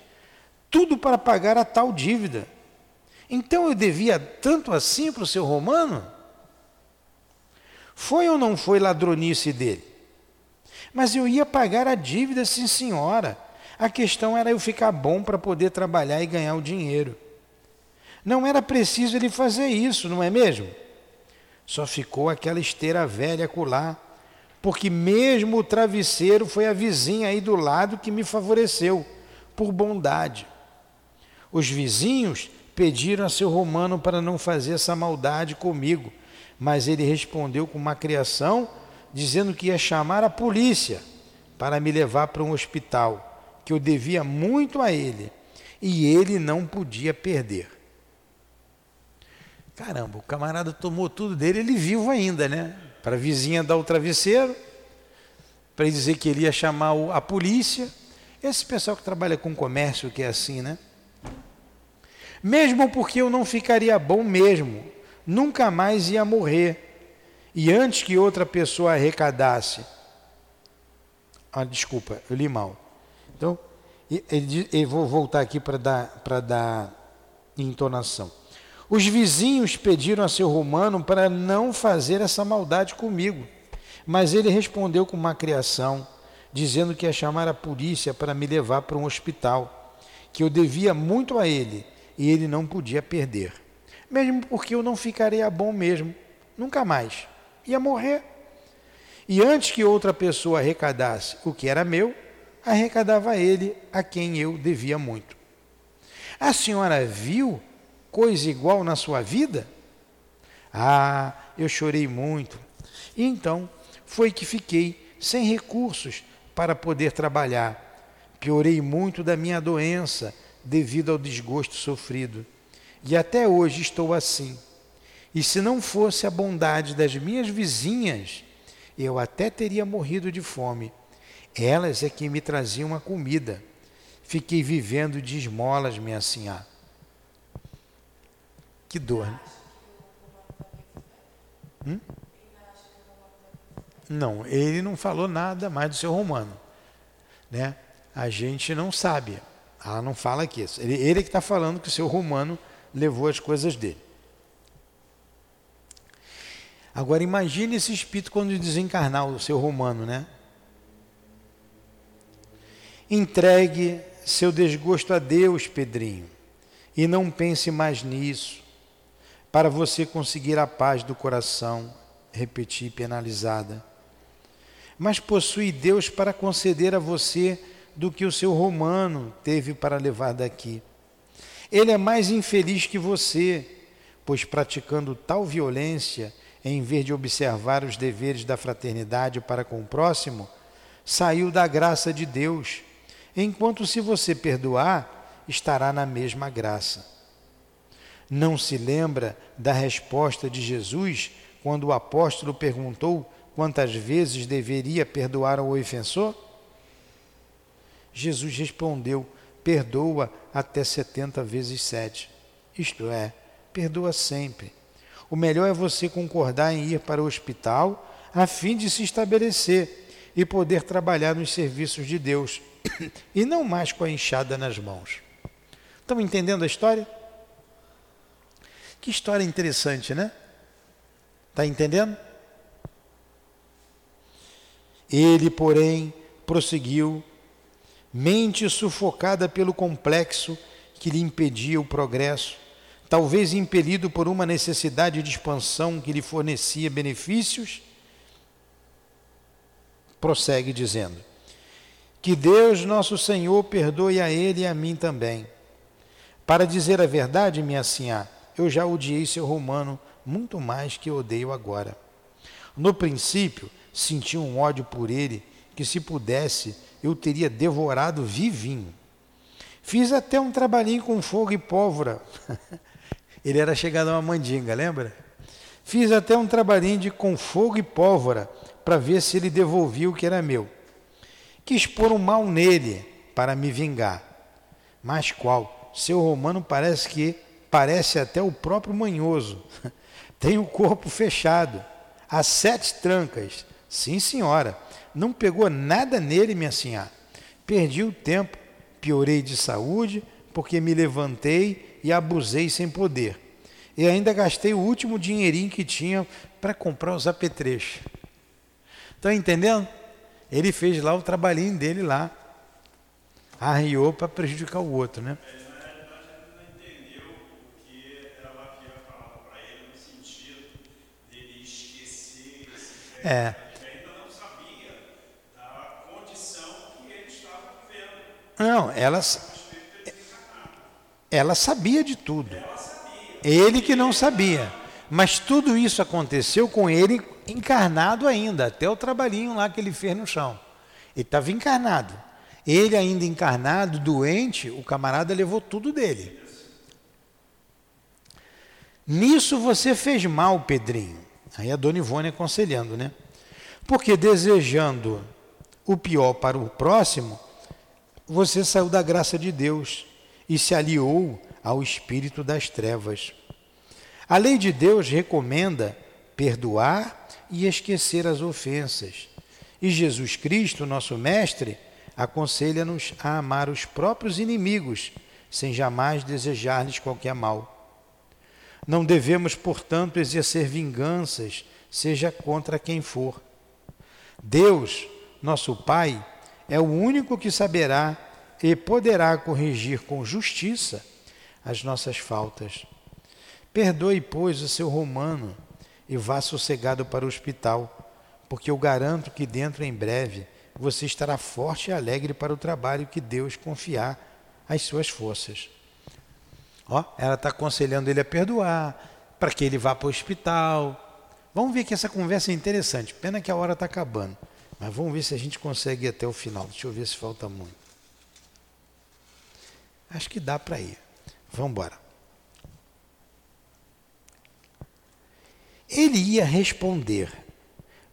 tudo para pagar a tal dívida. Então eu devia tanto assim para o seu romano? Foi ou não foi ladronice dele? Mas eu ia pagar a dívida, sim, senhora. A questão era eu ficar bom para poder trabalhar e ganhar o dinheiro. Não era preciso ele fazer isso, não é mesmo? Só ficou aquela esteira velha colar porque mesmo o travesseiro foi a vizinha aí do lado que me favoreceu, por bondade. Os vizinhos pediram a seu romano para não fazer essa maldade comigo, mas ele respondeu com uma criação, dizendo que ia chamar a polícia para me levar para um hospital, que eu devia muito a ele. e ele não podia perder. Caramba, o camarada tomou tudo dele, ele vivo ainda, né? Para a vizinha dar o travesseiro, para dizer que ele ia chamar a polícia. Esse pessoal que trabalha com comércio que é assim, né? Mesmo porque eu não ficaria bom mesmo, nunca mais ia morrer. E antes que outra pessoa arrecadasse. Ah, desculpa, eu li mal. Então, eu vou voltar aqui para dar, para dar entonação. Os vizinhos pediram a seu romano para não fazer essa maldade comigo, mas ele respondeu com uma criação, dizendo que ia chamar a polícia para me levar para um hospital, que eu devia muito a ele e ele não podia perder, mesmo porque eu não ficaria bom mesmo, nunca mais, ia morrer. E antes que outra pessoa arrecadasse o que era meu, arrecadava ele a quem eu devia muito. A senhora viu coisa igual na sua vida? Ah, eu chorei muito. E então foi que fiquei sem recursos para poder trabalhar. Piorei muito da minha doença devido ao desgosto sofrido. E até hoje estou assim. E se não fosse a bondade das minhas vizinhas, eu até teria morrido de fome. Elas é que me traziam a comida. Fiquei vivendo de esmolas, minha senhora. Que dor, né? Hum? Não, ele não falou nada mais do seu romano. Né? A gente não sabe. Ela não fala aqui. Ele, ele que está falando que o seu romano levou as coisas dele. Agora imagine esse espírito quando desencarnar o seu romano, né? Entregue seu desgosto a Deus, Pedrinho, e não pense mais nisso para você conseguir a paz do coração, repetir penalizada. Mas possui Deus para conceder a você do que o seu romano teve para levar daqui. Ele é mais infeliz que você, pois praticando tal violência, em vez de observar os deveres da fraternidade para com o próximo, saiu da graça de Deus, enquanto se você perdoar, estará na mesma graça. Não se lembra da resposta de Jesus quando o apóstolo perguntou quantas vezes deveria perdoar ao ofensor? Jesus respondeu: perdoa até setenta vezes sete. Isto é, perdoa sempre. O melhor é você concordar em ir para o hospital a fim de se estabelecer e poder trabalhar nos serviços de Deus *coughs* e não mais com a enxada nas mãos. Estão entendendo a história? Que história interessante, né? Está entendendo? Ele, porém, prosseguiu, mente sufocada pelo complexo que lhe impedia o progresso, talvez impelido por uma necessidade de expansão que lhe fornecia benefícios, prossegue dizendo: Que Deus, nosso Senhor, perdoe a ele e a mim também. Para dizer a verdade, minha senhora, eu já odiei seu romano muito mais que odeio agora. No princípio, senti um ódio por ele que, se pudesse, eu teria devorado vivinho. Fiz até um trabalhinho com fogo e pólvora. *laughs* ele era chegado a uma mandinga, lembra? Fiz até um trabalhinho de com fogo e pólvora para ver se ele devolvia o que era meu. Quis pôr um mal nele para me vingar. Mas qual? Seu romano parece que parece até o próprio manhoso. *laughs* Tem o corpo fechado, há sete trancas. Sim, senhora, não pegou nada nele, minha senhora. Perdi o tempo, piorei de saúde, porque me levantei e abusei sem poder. E ainda gastei o último dinheirinho que tinha para comprar os apetrechos. Estão entendendo? Ele fez lá o trabalhinho dele lá. Arriou para prejudicar o outro, né? É. Não, ela, ela sabia de tudo. Ele que não sabia. Mas tudo isso aconteceu com ele encarnado ainda, até o trabalhinho lá que ele fez no chão. Ele estava encarnado. Ele ainda encarnado, doente, o camarada levou tudo dele. Nisso você fez mal, Pedrinho. Aí a dona Ivone aconselhando, né? Porque desejando o pior para o próximo, você saiu da graça de Deus e se aliou ao espírito das trevas. A lei de Deus recomenda perdoar e esquecer as ofensas. E Jesus Cristo, nosso Mestre, aconselha-nos a amar os próprios inimigos, sem jamais desejar-lhes qualquer mal. Não devemos, portanto, exercer vinganças, seja contra quem for. Deus, nosso Pai, é o único que saberá e poderá corrigir com justiça as nossas faltas. Perdoe, pois, o seu romano e vá sossegado para o hospital, porque eu garanto que dentro em breve você estará forte e alegre para o trabalho que Deus confiar às suas forças. Ó, ela está aconselhando ele a perdoar, para que ele vá para o hospital. Vamos ver que essa conversa é interessante. Pena que a hora está acabando. Mas vamos ver se a gente consegue ir até o final. Deixa eu ver se falta muito. Acho que dá para ir. Vamos embora. Ele ia responder,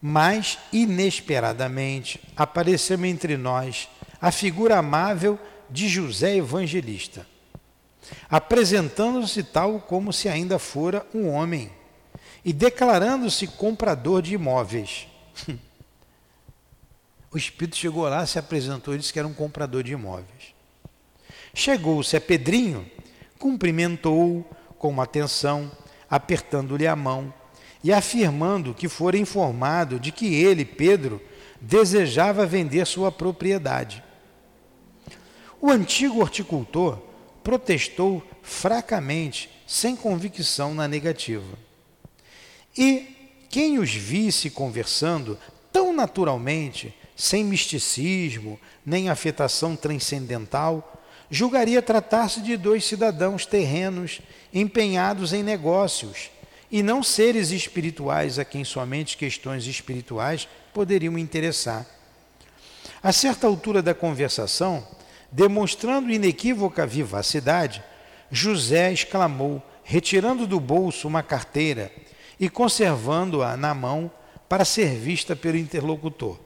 mas inesperadamente apareceu entre nós a figura amável de José Evangelista, apresentando-se tal como se ainda fora um homem e declarando-se comprador de imóveis. *laughs* O espírito chegou lá, se apresentou e disse que era um comprador de imóveis. Chegou-se a Pedrinho, cumprimentou-o com atenção, apertando-lhe a mão e afirmando que fora informado de que ele, Pedro, desejava vender sua propriedade. O antigo horticultor protestou fracamente, sem convicção na negativa. E quem os visse conversando tão naturalmente, sem misticismo, nem afetação transcendental, julgaria tratar-se de dois cidadãos terrenos empenhados em negócios e não seres espirituais a quem somente questões espirituais poderiam interessar. A certa altura da conversação, demonstrando inequívoca vivacidade, José exclamou, retirando do bolso uma carteira e conservando-a na mão para ser vista pelo interlocutor.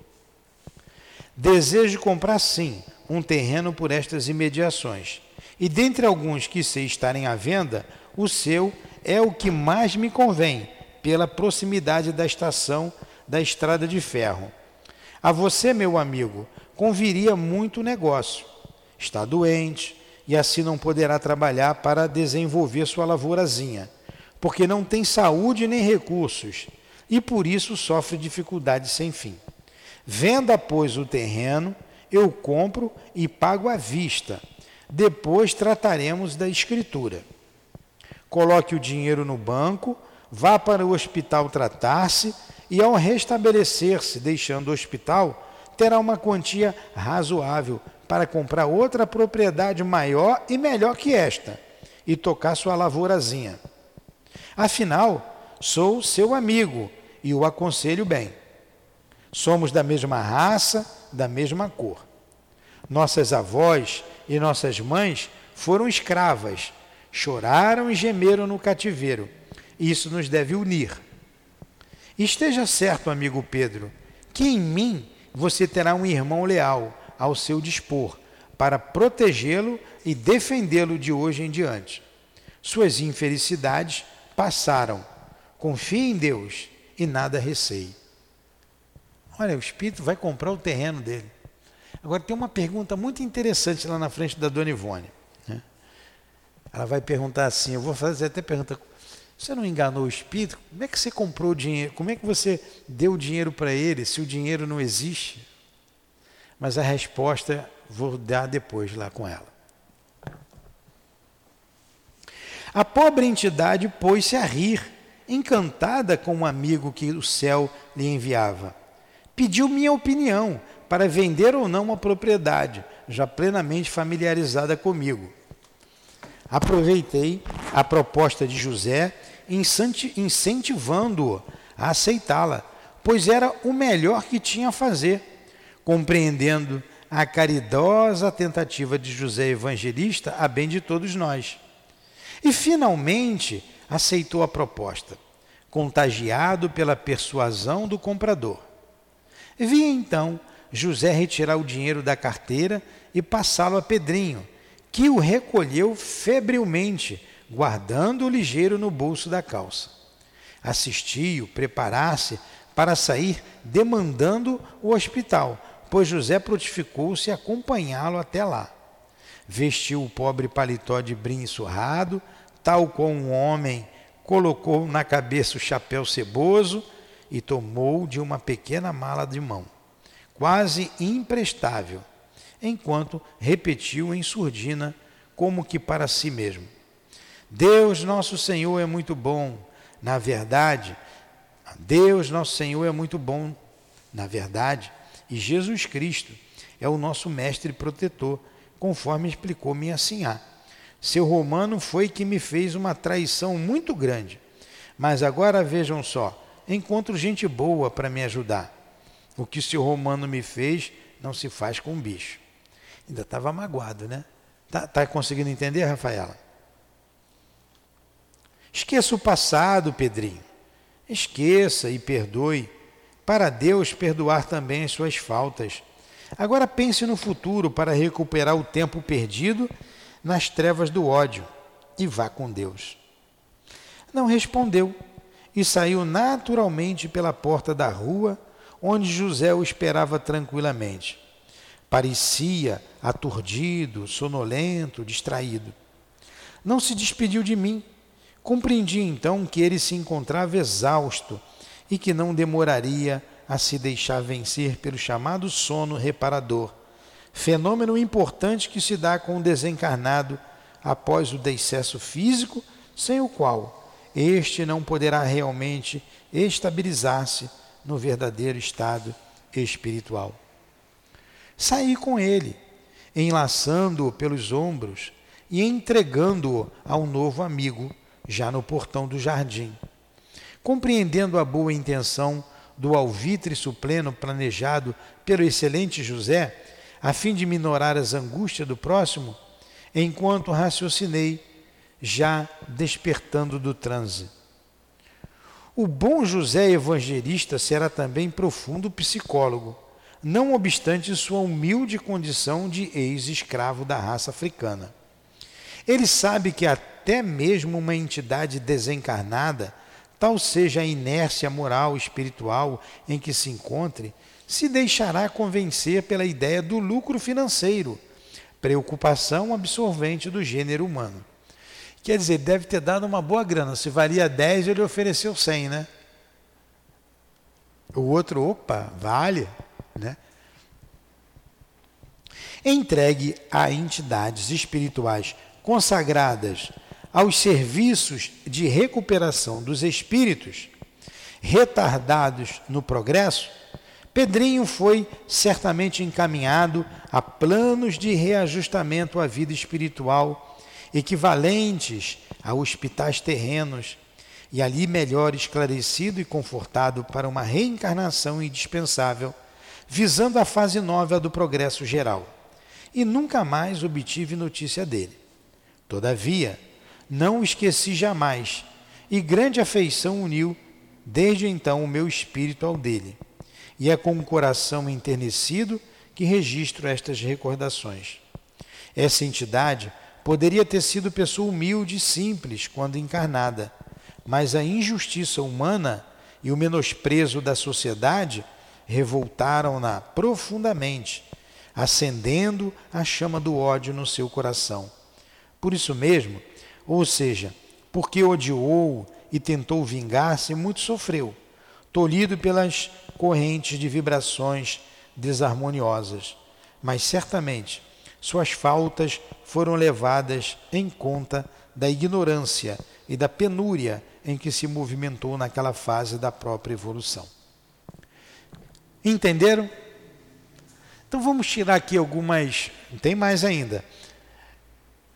Desejo comprar, sim, um terreno por estas imediações, e dentre alguns que sei estarem à venda, o seu é o que mais me convém, pela proximidade da estação da estrada de ferro. A você, meu amigo, conviria muito o negócio. Está doente e assim não poderá trabalhar para desenvolver sua lavourazinha, porque não tem saúde nem recursos e por isso sofre dificuldades sem fim. Venda, pois, o terreno, eu compro e pago à vista. Depois trataremos da escritura coloque o dinheiro no banco, vá para o hospital tratar-se e, ao restabelecer-se, deixando o hospital, terá uma quantia razoável para comprar outra propriedade maior e melhor que esta e tocar sua lavourazinha. Afinal, sou seu amigo e o aconselho bem. Somos da mesma raça, da mesma cor. Nossas avós e nossas mães foram escravas choraram e gemeram no cativeiro. Isso nos deve unir. Esteja certo, amigo Pedro, que em mim você terá um irmão leal ao seu dispor, para protegê-lo e defendê-lo de hoje em diante. Suas infelicidades passaram. Confie em Deus e nada receie. Olha, o espírito vai comprar o terreno dele. Agora tem uma pergunta muito interessante lá na frente da Dona Ivone. Ela vai perguntar assim, eu vou fazer até pergunta, você não enganou o espírito? Como é que você comprou o dinheiro? Como é que você deu o dinheiro para ele se o dinheiro não existe? Mas a resposta vou dar depois lá com ela. A pobre entidade pôs-se a rir, encantada com um amigo que o céu lhe enviava. Pediu minha opinião para vender ou não uma propriedade, já plenamente familiarizada comigo. Aproveitei a proposta de José, incentivando-o a aceitá-la, pois era o melhor que tinha a fazer, compreendendo a caridosa tentativa de José Evangelista a bem de todos nós. E finalmente aceitou a proposta, contagiado pela persuasão do comprador. Vi então José retirar o dinheiro da carteira e passá-lo a Pedrinho, que o recolheu febrilmente, guardando o ligeiro no bolso da calça. Assisti-o preparar-se para sair demandando o hospital, pois José prontificou-se a acompanhá-lo até lá. Vestiu o pobre paletó de brim surrado, tal como um homem colocou na cabeça o chapéu ceboso e tomou de uma pequena mala de mão, quase imprestável, enquanto repetiu em surdina, como que para si mesmo: Deus nosso Senhor é muito bom. Na verdade, Deus nosso Senhor é muito bom. Na verdade, e Jesus Cristo é o nosso mestre protetor, conforme explicou minha sinhá. Seu romano foi que me fez uma traição muito grande. Mas agora vejam só, encontro gente boa para me ajudar. O que seu romano me fez não se faz com bicho. Ainda estava magoado, né? Tá, tá conseguindo entender, Rafaela? Esqueça o passado, Pedrinho. Esqueça e perdoe. Para Deus perdoar também as suas faltas. Agora pense no futuro para recuperar o tempo perdido nas trevas do ódio e vá com Deus. Não respondeu e saiu naturalmente pela porta da rua onde José o esperava tranquilamente. Parecia aturdido, sonolento, distraído. Não se despediu de mim. Compreendi então que ele se encontrava exausto e que não demoraria a se deixar vencer pelo chamado sono reparador fenômeno importante que se dá com o desencarnado após o decesso físico, sem o qual este não poderá realmente estabilizar-se no verdadeiro estado espiritual. Saí com ele, enlaçando-o pelos ombros e entregando-o a um novo amigo, já no portão do jardim. Compreendendo a boa intenção do alvitre supleno planejado pelo excelente José, a fim de minorar as angústias do próximo, enquanto raciocinei, já despertando do transe. O bom José Evangelista será também profundo psicólogo, não obstante sua humilde condição de ex-escravo da raça africana. Ele sabe que até mesmo uma entidade desencarnada, tal seja a inércia moral espiritual em que se encontre, se deixará convencer pela ideia do lucro financeiro, preocupação absorvente do gênero humano. Quer dizer, deve ter dado uma boa grana. Se valia 10, ele ofereceu 100, né? O outro, opa, vale, né? Entregue a entidades espirituais consagradas aos serviços de recuperação dos espíritos retardados no progresso, Pedrinho foi certamente encaminhado a planos de reajustamento à vida espiritual, equivalentes a hospitais terrenos, e ali melhor esclarecido e confortado para uma reencarnação indispensável, visando a fase nova do progresso geral. E nunca mais obtive notícia dele. Todavia, não o esqueci jamais, e grande afeição uniu desde então o meu espírito ao dele e é com o coração enternecido que registro estas recordações. Essa entidade poderia ter sido pessoa humilde e simples quando encarnada, mas a injustiça humana e o menosprezo da sociedade revoltaram-na profundamente, acendendo a chama do ódio no seu coração. Por isso mesmo, ou seja, porque odiou e tentou vingar-se, muito sofreu, tolhido pelas correntes de vibrações desarmoniosas, mas certamente suas faltas foram levadas em conta da ignorância e da penúria em que se movimentou naquela fase da própria evolução. Entenderam? Então vamos tirar aqui algumas. Tem mais ainda.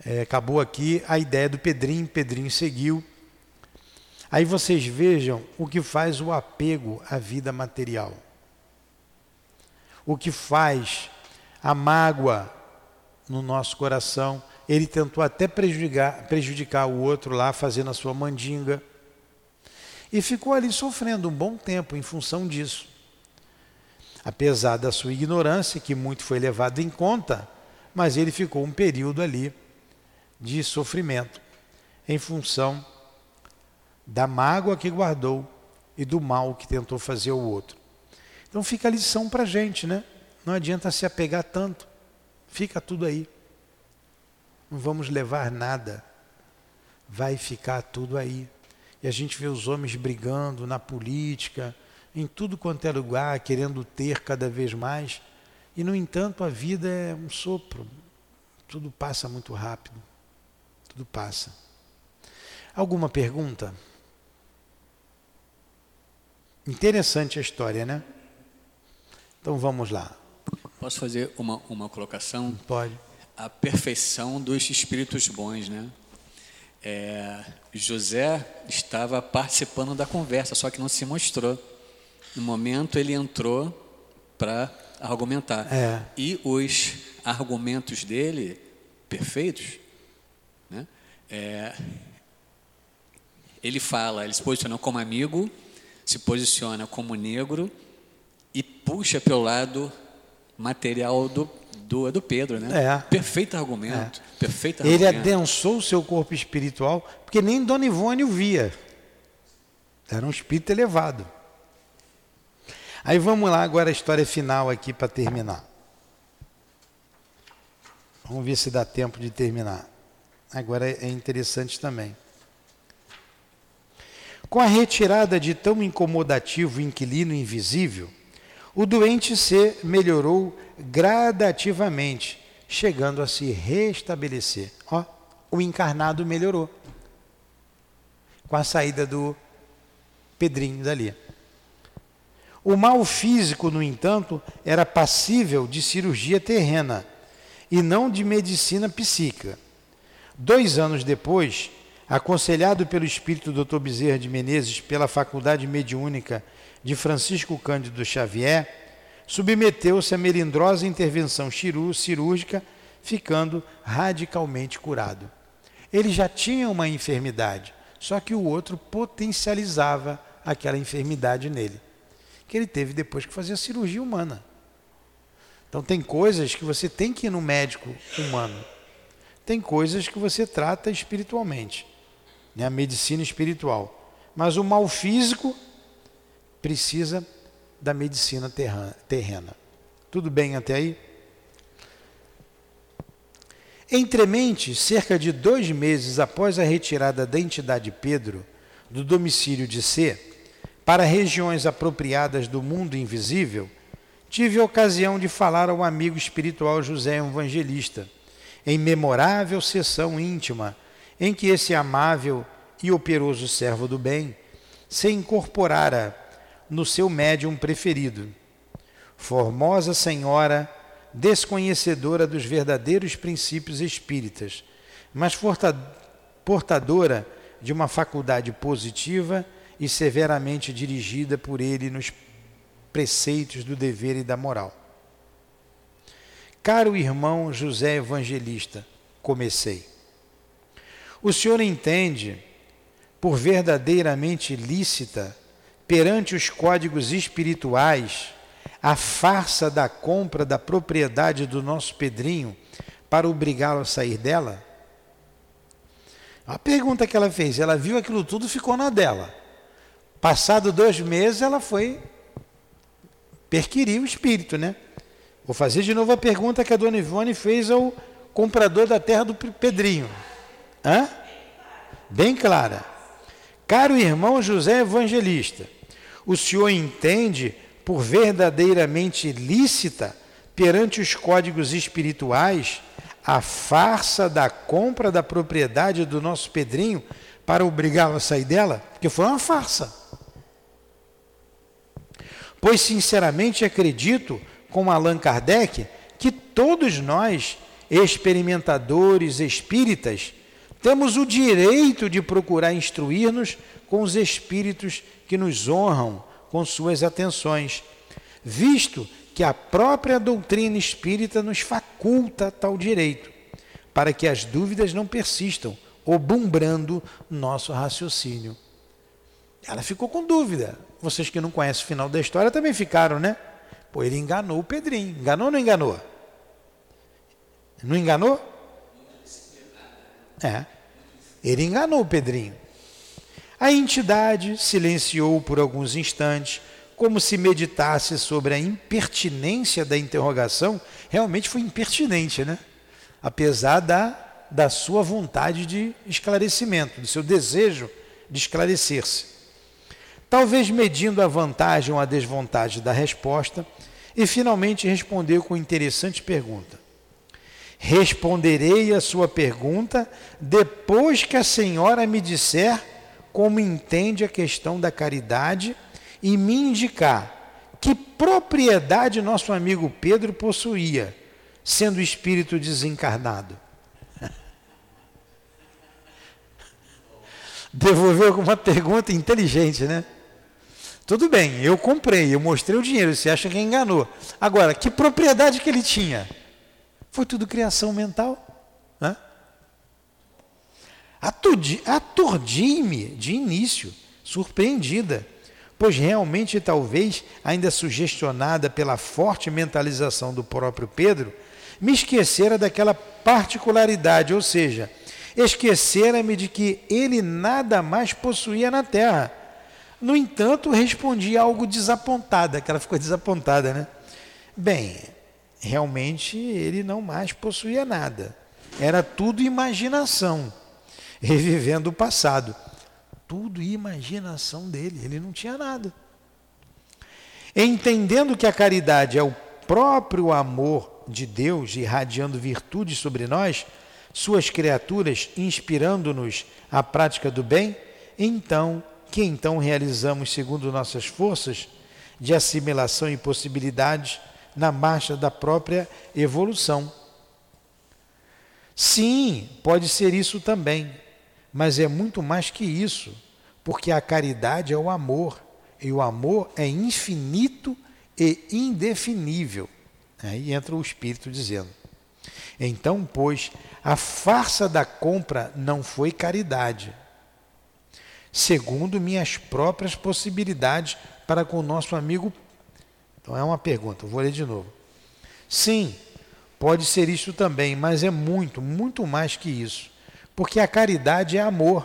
É, acabou aqui a ideia do Pedrinho. Pedrinho seguiu Aí vocês vejam o que faz o apego à vida material. O que faz a mágoa no nosso coração. Ele tentou até prejudicar, prejudicar o outro lá, fazendo a sua mandinga. E ficou ali sofrendo um bom tempo em função disso. Apesar da sua ignorância, que muito foi levado em conta, mas ele ficou um período ali de sofrimento em função da mágoa que guardou e do mal que tentou fazer ao outro. Então fica a lição para a gente, né? Não adianta se apegar tanto, fica tudo aí. Não vamos levar nada, vai ficar tudo aí. E a gente vê os homens brigando na política, em tudo quanto é lugar, querendo ter cada vez mais. E, no entanto, a vida é um sopro, tudo passa muito rápido, tudo passa. Alguma pergunta? Interessante a história, né? Então vamos lá. Posso fazer uma, uma colocação? Pode. A perfeição dos espíritos bons, né? É, José estava participando da conversa, só que não se mostrou. No momento ele entrou para argumentar. É. E os argumentos dele, perfeitos, né? É, ele fala, ele se posiciona como amigo, se posiciona como negro e puxa pelo lado material do, do, do Pedro, né? É. Perfeito argumento. É. Perfeito Ele argumento. adensou o seu corpo espiritual, porque nem Dona Ivone o via. Era um espírito elevado. Aí vamos lá agora a história final aqui para terminar. Vamos ver se dá tempo de terminar. Agora é interessante também. Com a retirada de tão incomodativo inquilino invisível, o doente se melhorou gradativamente, chegando a se restabelecer. Ó, o encarnado melhorou com a saída do Pedrinho dali. O mal físico, no entanto, era passível de cirurgia terrena e não de medicina psíquica. Dois anos depois, aconselhado pelo espírito Dr. Bezerra de Menezes pela Faculdade Mediúnica de Francisco Cândido Xavier, submeteu-se à melindrosa intervenção cirúrgica, ficando radicalmente curado. Ele já tinha uma enfermidade, só que o outro potencializava aquela enfermidade nele que ele teve depois que fazer a cirurgia humana. Então tem coisas que você tem que ir no médico humano. Tem coisas que você trata espiritualmente, né? a medicina espiritual. Mas o mal físico precisa da medicina terrena. Tudo bem até aí? Entremente, cerca de dois meses após a retirada da entidade Pedro do domicílio de C, para regiões apropriadas do mundo invisível, tive a ocasião de falar ao amigo espiritual José Evangelista, em memorável sessão íntima, em que esse amável e operoso servo do bem se incorporara no seu médium preferido. Formosa senhora, desconhecedora dos verdadeiros princípios espíritas, mas portadora de uma faculdade positiva e severamente dirigida por ele nos preceitos do dever e da moral. Caro irmão José Evangelista, comecei. O senhor entende, por verdadeiramente lícita, perante os códigos espirituais, a farsa da compra da propriedade do nosso Pedrinho para obrigá-lo a sair dela? A pergunta que ela fez, ela viu aquilo tudo ficou na dela. Passado dois meses, ela foi perquirir o espírito, né? Vou fazer de novo a pergunta que a dona Ivone fez ao comprador da terra do Pedrinho. Hã? Bem clara. Caro irmão José Evangelista, o senhor entende por verdadeiramente lícita perante os códigos espirituais a farsa da compra da propriedade do nosso Pedrinho para obrigá-lo a sair dela? Porque foi uma farsa. Pois, sinceramente, acredito, como Allan Kardec, que todos nós, experimentadores espíritas, temos o direito de procurar instruir-nos com os espíritos que nos honram com suas atenções, visto que a própria doutrina espírita nos faculta tal direito, para que as dúvidas não persistam, obumbrando nosso raciocínio. Ela ficou com dúvida. Vocês que não conhecem o final da história também ficaram, né? Pô, ele enganou o Pedrinho. Enganou ou não enganou? Não enganou? É. Ele enganou o Pedrinho. A entidade silenciou por alguns instantes, como se meditasse sobre a impertinência da interrogação. Realmente foi impertinente, né? Apesar da, da sua vontade de esclarecimento, do seu desejo de esclarecer-se talvez medindo a vantagem ou a desvantagem da resposta, e finalmente respondeu com interessante pergunta. Responderei a sua pergunta depois que a senhora me disser como entende a questão da caridade e me indicar que propriedade nosso amigo Pedro possuía, sendo espírito desencarnado. *laughs* Devolveu com uma pergunta inteligente, né? Tudo bem, eu comprei, eu mostrei o dinheiro, você acha que enganou. Agora, que propriedade que ele tinha? Foi tudo criação mental. Né? Aturdi-me de início, surpreendida, pois realmente, talvez, ainda sugestionada pela forte mentalização do próprio Pedro, me esquecera daquela particularidade, ou seja, esquecera-me de que ele nada mais possuía na terra no entanto, respondi algo desapontada, que ela ficou desapontada, né? Bem, realmente ele não mais possuía nada. Era tudo imaginação, revivendo o passado. Tudo imaginação dele, ele não tinha nada. Entendendo que a caridade é o próprio amor de Deus irradiando virtude sobre nós, suas criaturas, inspirando-nos à prática do bem, então que então realizamos segundo nossas forças de assimilação e possibilidades na marcha da própria evolução. Sim, pode ser isso também, mas é muito mais que isso, porque a caridade é o amor, e o amor é infinito e indefinível. Aí entra o Espírito dizendo. Então, pois, a farsa da compra não foi caridade, segundo minhas próprias possibilidades para com o nosso amigo. Então é uma pergunta, vou ler de novo. Sim, pode ser isso também, mas é muito, muito mais que isso. Porque a caridade é amor.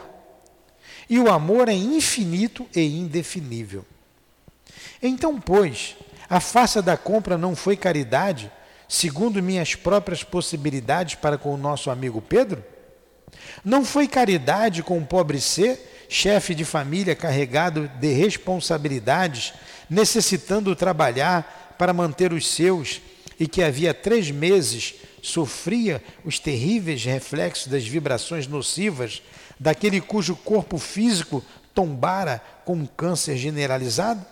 E o amor é infinito e indefinível. Então, pois, a face da compra não foi caridade, segundo minhas próprias possibilidades para com o nosso amigo Pedro? Não foi caridade com o pobre ser chefe de família carregado de responsabilidades, necessitando trabalhar para manter os seus e que havia três meses sofria os terríveis reflexos das vibrações nocivas daquele cujo corpo físico tombara com um câncer generalizado?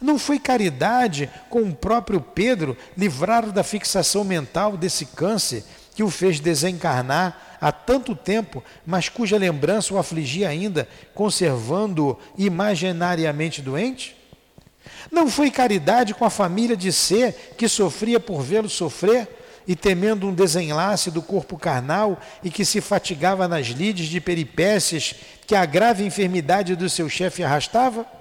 Não foi caridade com o próprio Pedro livrar da fixação mental desse câncer que o fez desencarnar há tanto tempo, mas cuja lembrança o afligia ainda, conservando-o imaginariamente doente? Não foi caridade com a família de ser que sofria por vê-lo sofrer e temendo um desenlace do corpo carnal e que se fatigava nas lides de peripécias que a grave enfermidade do seu chefe arrastava?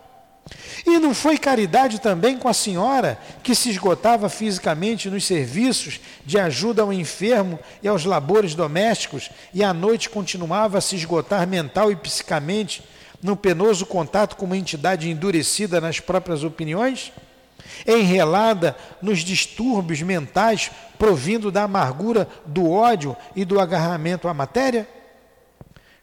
E não foi caridade também com a senhora, que se esgotava fisicamente nos serviços de ajuda ao enfermo e aos labores domésticos, e à noite continuava a se esgotar mental e psicamente no penoso contato com uma entidade endurecida nas próprias opiniões? Enrelada nos distúrbios mentais provindo da amargura do ódio e do agarramento à matéria?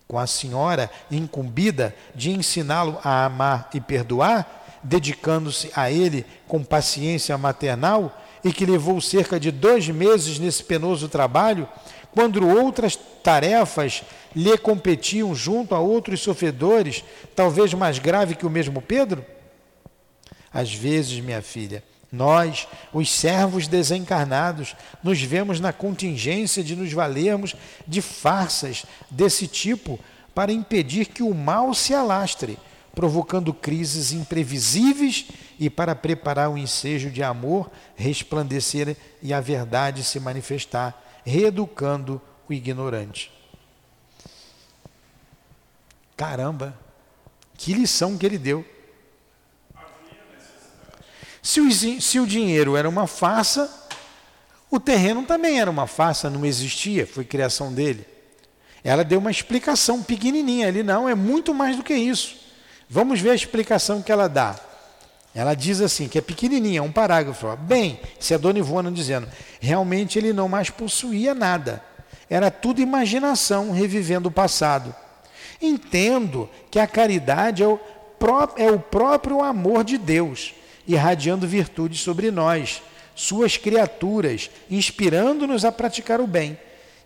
Com a senhora incumbida de ensiná-lo a amar e perdoar, dedicando-se a ele com paciência maternal e que levou cerca de dois meses nesse penoso trabalho, quando outras tarefas lhe competiam junto a outros sofredores, talvez mais grave que o mesmo Pedro? Às vezes, minha filha, nós, os servos desencarnados, nos vemos na contingência de nos valermos de farsas desse tipo para impedir que o mal se alastre, provocando crises imprevisíveis e para preparar o ensejo de amor resplandecer e a verdade se manifestar, reeducando o ignorante. Caramba, que lição que ele deu. Se o, se o dinheiro era uma farsa, o terreno também era uma farsa, não existia, foi criação dele. Ela deu uma explicação pequenininha ali, não, é muito mais do que isso. Vamos ver a explicação que ela dá. Ela diz assim, que é pequenininha, um parágrafo. Bem, é a Dona Ivona dizendo, realmente ele não mais possuía nada. Era tudo imaginação, revivendo o passado. Entendo que a caridade é o, pró é o próprio amor de Deus, irradiando virtudes sobre nós, suas criaturas, inspirando-nos a praticar o bem,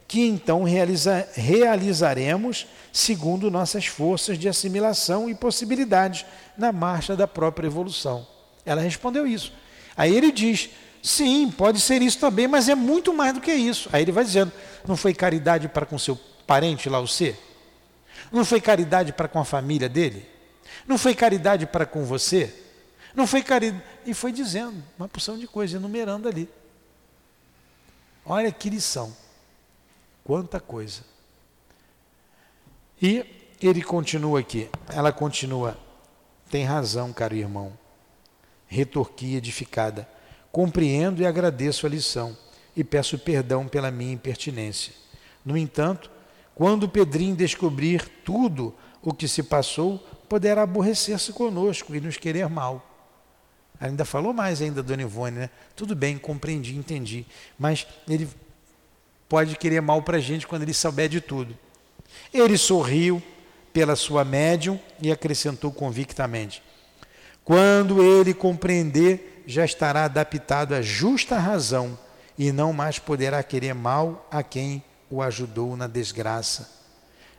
que então realiza realizaremos segundo nossas forças de assimilação e possibilidades na marcha da própria evolução. Ela respondeu isso. Aí ele diz: sim, pode ser isso também, mas é muito mais do que isso. Aí ele vai dizendo: não foi caridade para com seu parente lá, o ser? Não foi caridade para com a família dele? Não foi caridade para com você? Não foi caridade. E foi dizendo uma porção de coisas, enumerando ali. Olha que lição. Quanta coisa. E ele continua aqui. Ela continua. Tem razão, caro irmão. Retorqui edificada. Compreendo e agradeço a lição e peço perdão pela minha impertinência. No entanto, quando Pedrinho descobrir tudo o que se passou, poderá aborrecer-se conosco e nos querer mal. Ainda falou mais ainda, Dona Ivone, né? Tudo bem, compreendi, entendi. Mas ele pode querer mal para a gente quando ele souber de tudo. Ele sorriu pela sua médium e acrescentou convictamente: Quando ele compreender, já estará adaptado à justa razão e não mais poderá querer mal a quem o ajudou na desgraça.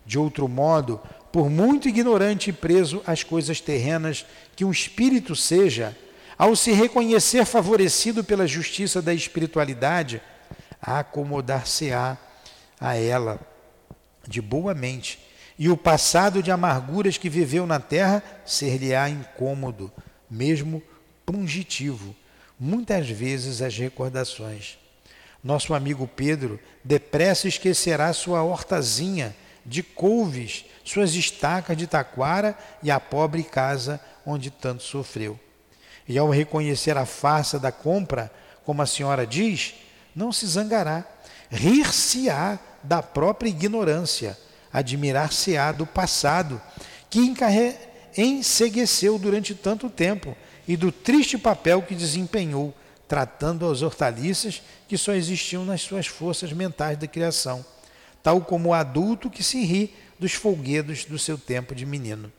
De outro modo, por muito ignorante e preso às coisas terrenas que um espírito seja, ao se reconhecer favorecido pela justiça da espiritualidade, acomodar-se-á a ela de boa mente, e o passado de amarguras que viveu na terra ser-lhe-á incômodo, mesmo pungitivo, muitas vezes as recordações. Nosso amigo Pedro depressa esquecerá sua hortazinha de couves, suas estacas de taquara e a pobre casa onde tanto sofreu. E ao reconhecer a farsa da compra, como a senhora diz, não se zangará, rir-se-á da própria ignorância, admirar-se-á do passado, que encarre... ensegueceu durante tanto tempo e do triste papel que desempenhou tratando as hortaliças que só existiam nas suas forças mentais da criação, tal como o adulto que se ri dos folguedos do seu tempo de menino.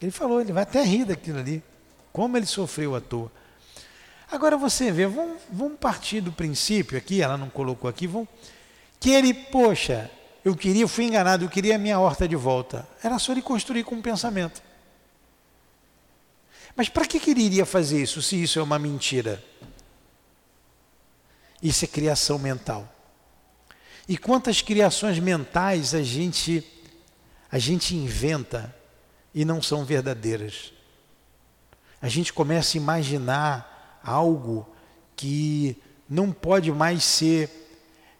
Ele falou, ele vai até rir daquilo ali. Como ele sofreu à toa. Agora você vê, vamos, vamos partir do princípio aqui, ela não colocou aqui, vamos, que ele, poxa, eu queria, eu fui enganado, eu queria a minha horta de volta. Era só ele construir com um pensamento. Mas para que, que ele iria fazer isso se isso é uma mentira? Isso é criação mental. E quantas criações mentais a gente a gente inventa e não são verdadeiras? A gente começa a imaginar algo que não pode mais ser,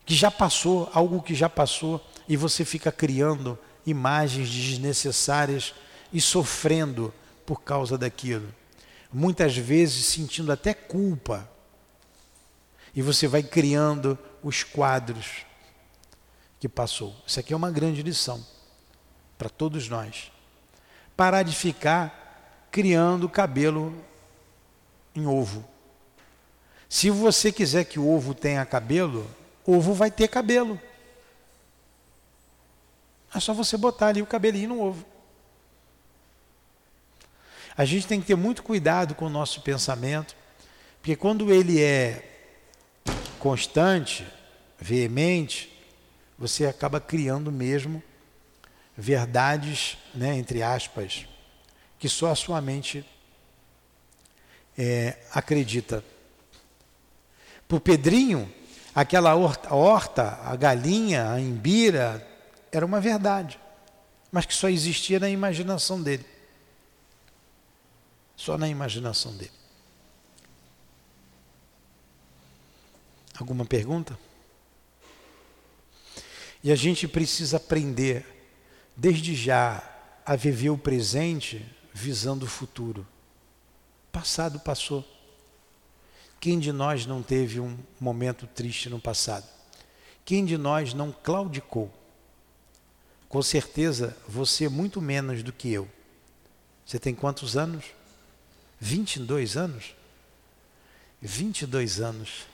que já passou, algo que já passou, e você fica criando imagens desnecessárias e sofrendo por causa daquilo. Muitas vezes sentindo até culpa. E você vai criando os quadros que passou. Isso aqui é uma grande lição para todos nós. Parar de ficar criando cabelo em ovo. Se você quiser que o ovo tenha cabelo, ovo vai ter cabelo. É só você botar ali o cabelinho no ovo. A gente tem que ter muito cuidado com o nosso pensamento, porque quando ele é constante, veemente, você acaba criando mesmo verdades, né, entre aspas, que só a sua mente é, acredita. Para o Pedrinho, aquela horta, a horta, a galinha, a imbira, era uma verdade. mas que só existia na imaginação dele. Só na imaginação dele. Alguma pergunta? E a gente precisa aprender, desde já, a viver o presente visando o futuro. Passado passou. Quem de nós não teve um momento triste no passado? Quem de nós não claudicou? Com certeza, você muito menos do que eu. Você tem quantos anos? 22 anos? 22 anos.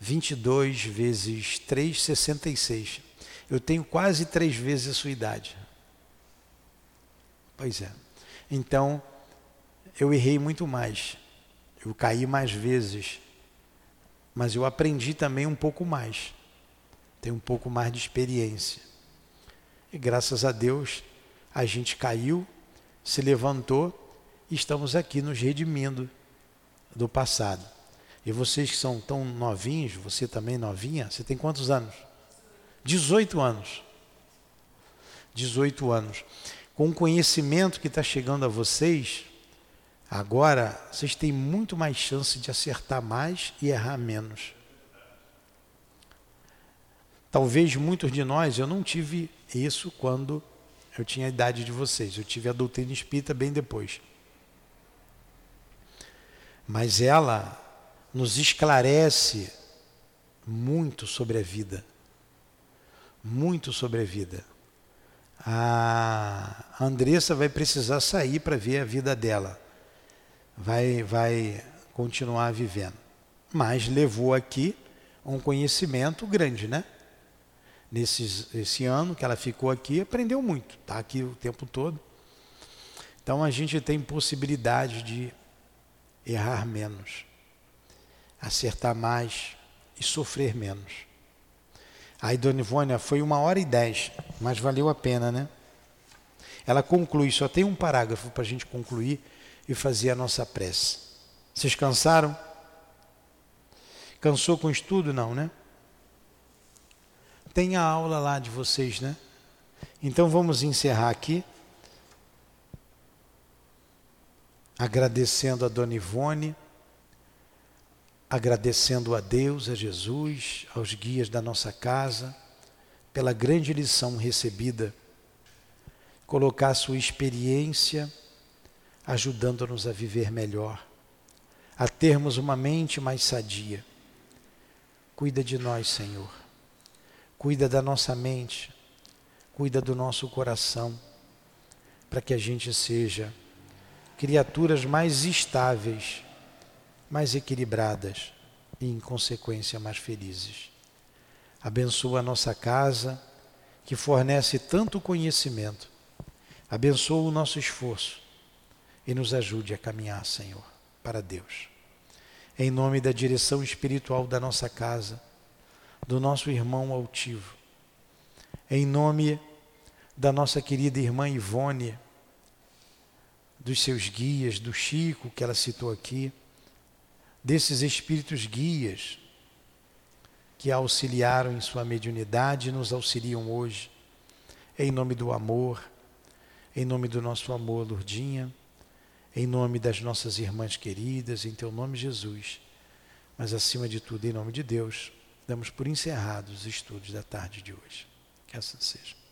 22 vezes 3, 66. Eu tenho quase três vezes a sua idade. Pois é. Então, eu errei muito mais. Eu caí mais vezes. Mas eu aprendi também um pouco mais. Tenho um pouco mais de experiência. E graças a Deus, a gente caiu, se levantou e estamos aqui nos redimindo do passado. E vocês que são tão novinhos, você também novinha, você tem quantos anos? 18 anos. 18 anos. Com o conhecimento que está chegando a vocês, agora vocês têm muito mais chance de acertar mais e errar menos. Talvez muitos de nós, eu não tive isso quando eu tinha a idade de vocês, eu tive a doutrina espírita bem depois. Mas ela nos esclarece muito sobre a vida. Muito sobre a vida. A Andressa vai precisar sair para ver a vida dela. Vai, vai continuar vivendo. Mas levou aqui um conhecimento grande, né? Nesse esse ano que ela ficou aqui, aprendeu muito. Está aqui o tempo todo. Então a gente tem possibilidade de errar menos acertar mais e sofrer menos. Aí, Dona Ivônia, foi uma hora e dez, mas valeu a pena, né? Ela conclui, só tem um parágrafo para a gente concluir e fazer a nossa prece. Vocês cansaram? Cansou com o estudo? Não, né? Tem a aula lá de vocês, né? Então vamos encerrar aqui. Agradecendo a Dona Ivone agradecendo a Deus, a Jesus, aos guias da nossa casa, pela grande lição recebida, colocar sua experiência ajudando-nos a viver melhor, a termos uma mente mais sadia. Cuida de nós, Senhor. Cuida da nossa mente, cuida do nosso coração, para que a gente seja criaturas mais estáveis mais equilibradas e, em consequência, mais felizes. Abençoa a nossa casa, que fornece tanto conhecimento. Abençoa o nosso esforço e nos ajude a caminhar, Senhor, para Deus. Em nome da direção espiritual da nossa casa, do nosso irmão altivo, em nome da nossa querida irmã Ivone, dos seus guias, do Chico, que ela citou aqui, desses espíritos guias que auxiliaram em sua mediunidade e nos auxiliam hoje. Em nome do amor, em nome do nosso amor, Lourdinha, em nome das nossas irmãs queridas, em teu nome, Jesus, mas acima de tudo, em nome de Deus, damos por encerrados os estudos da tarde de hoje. Que assim seja.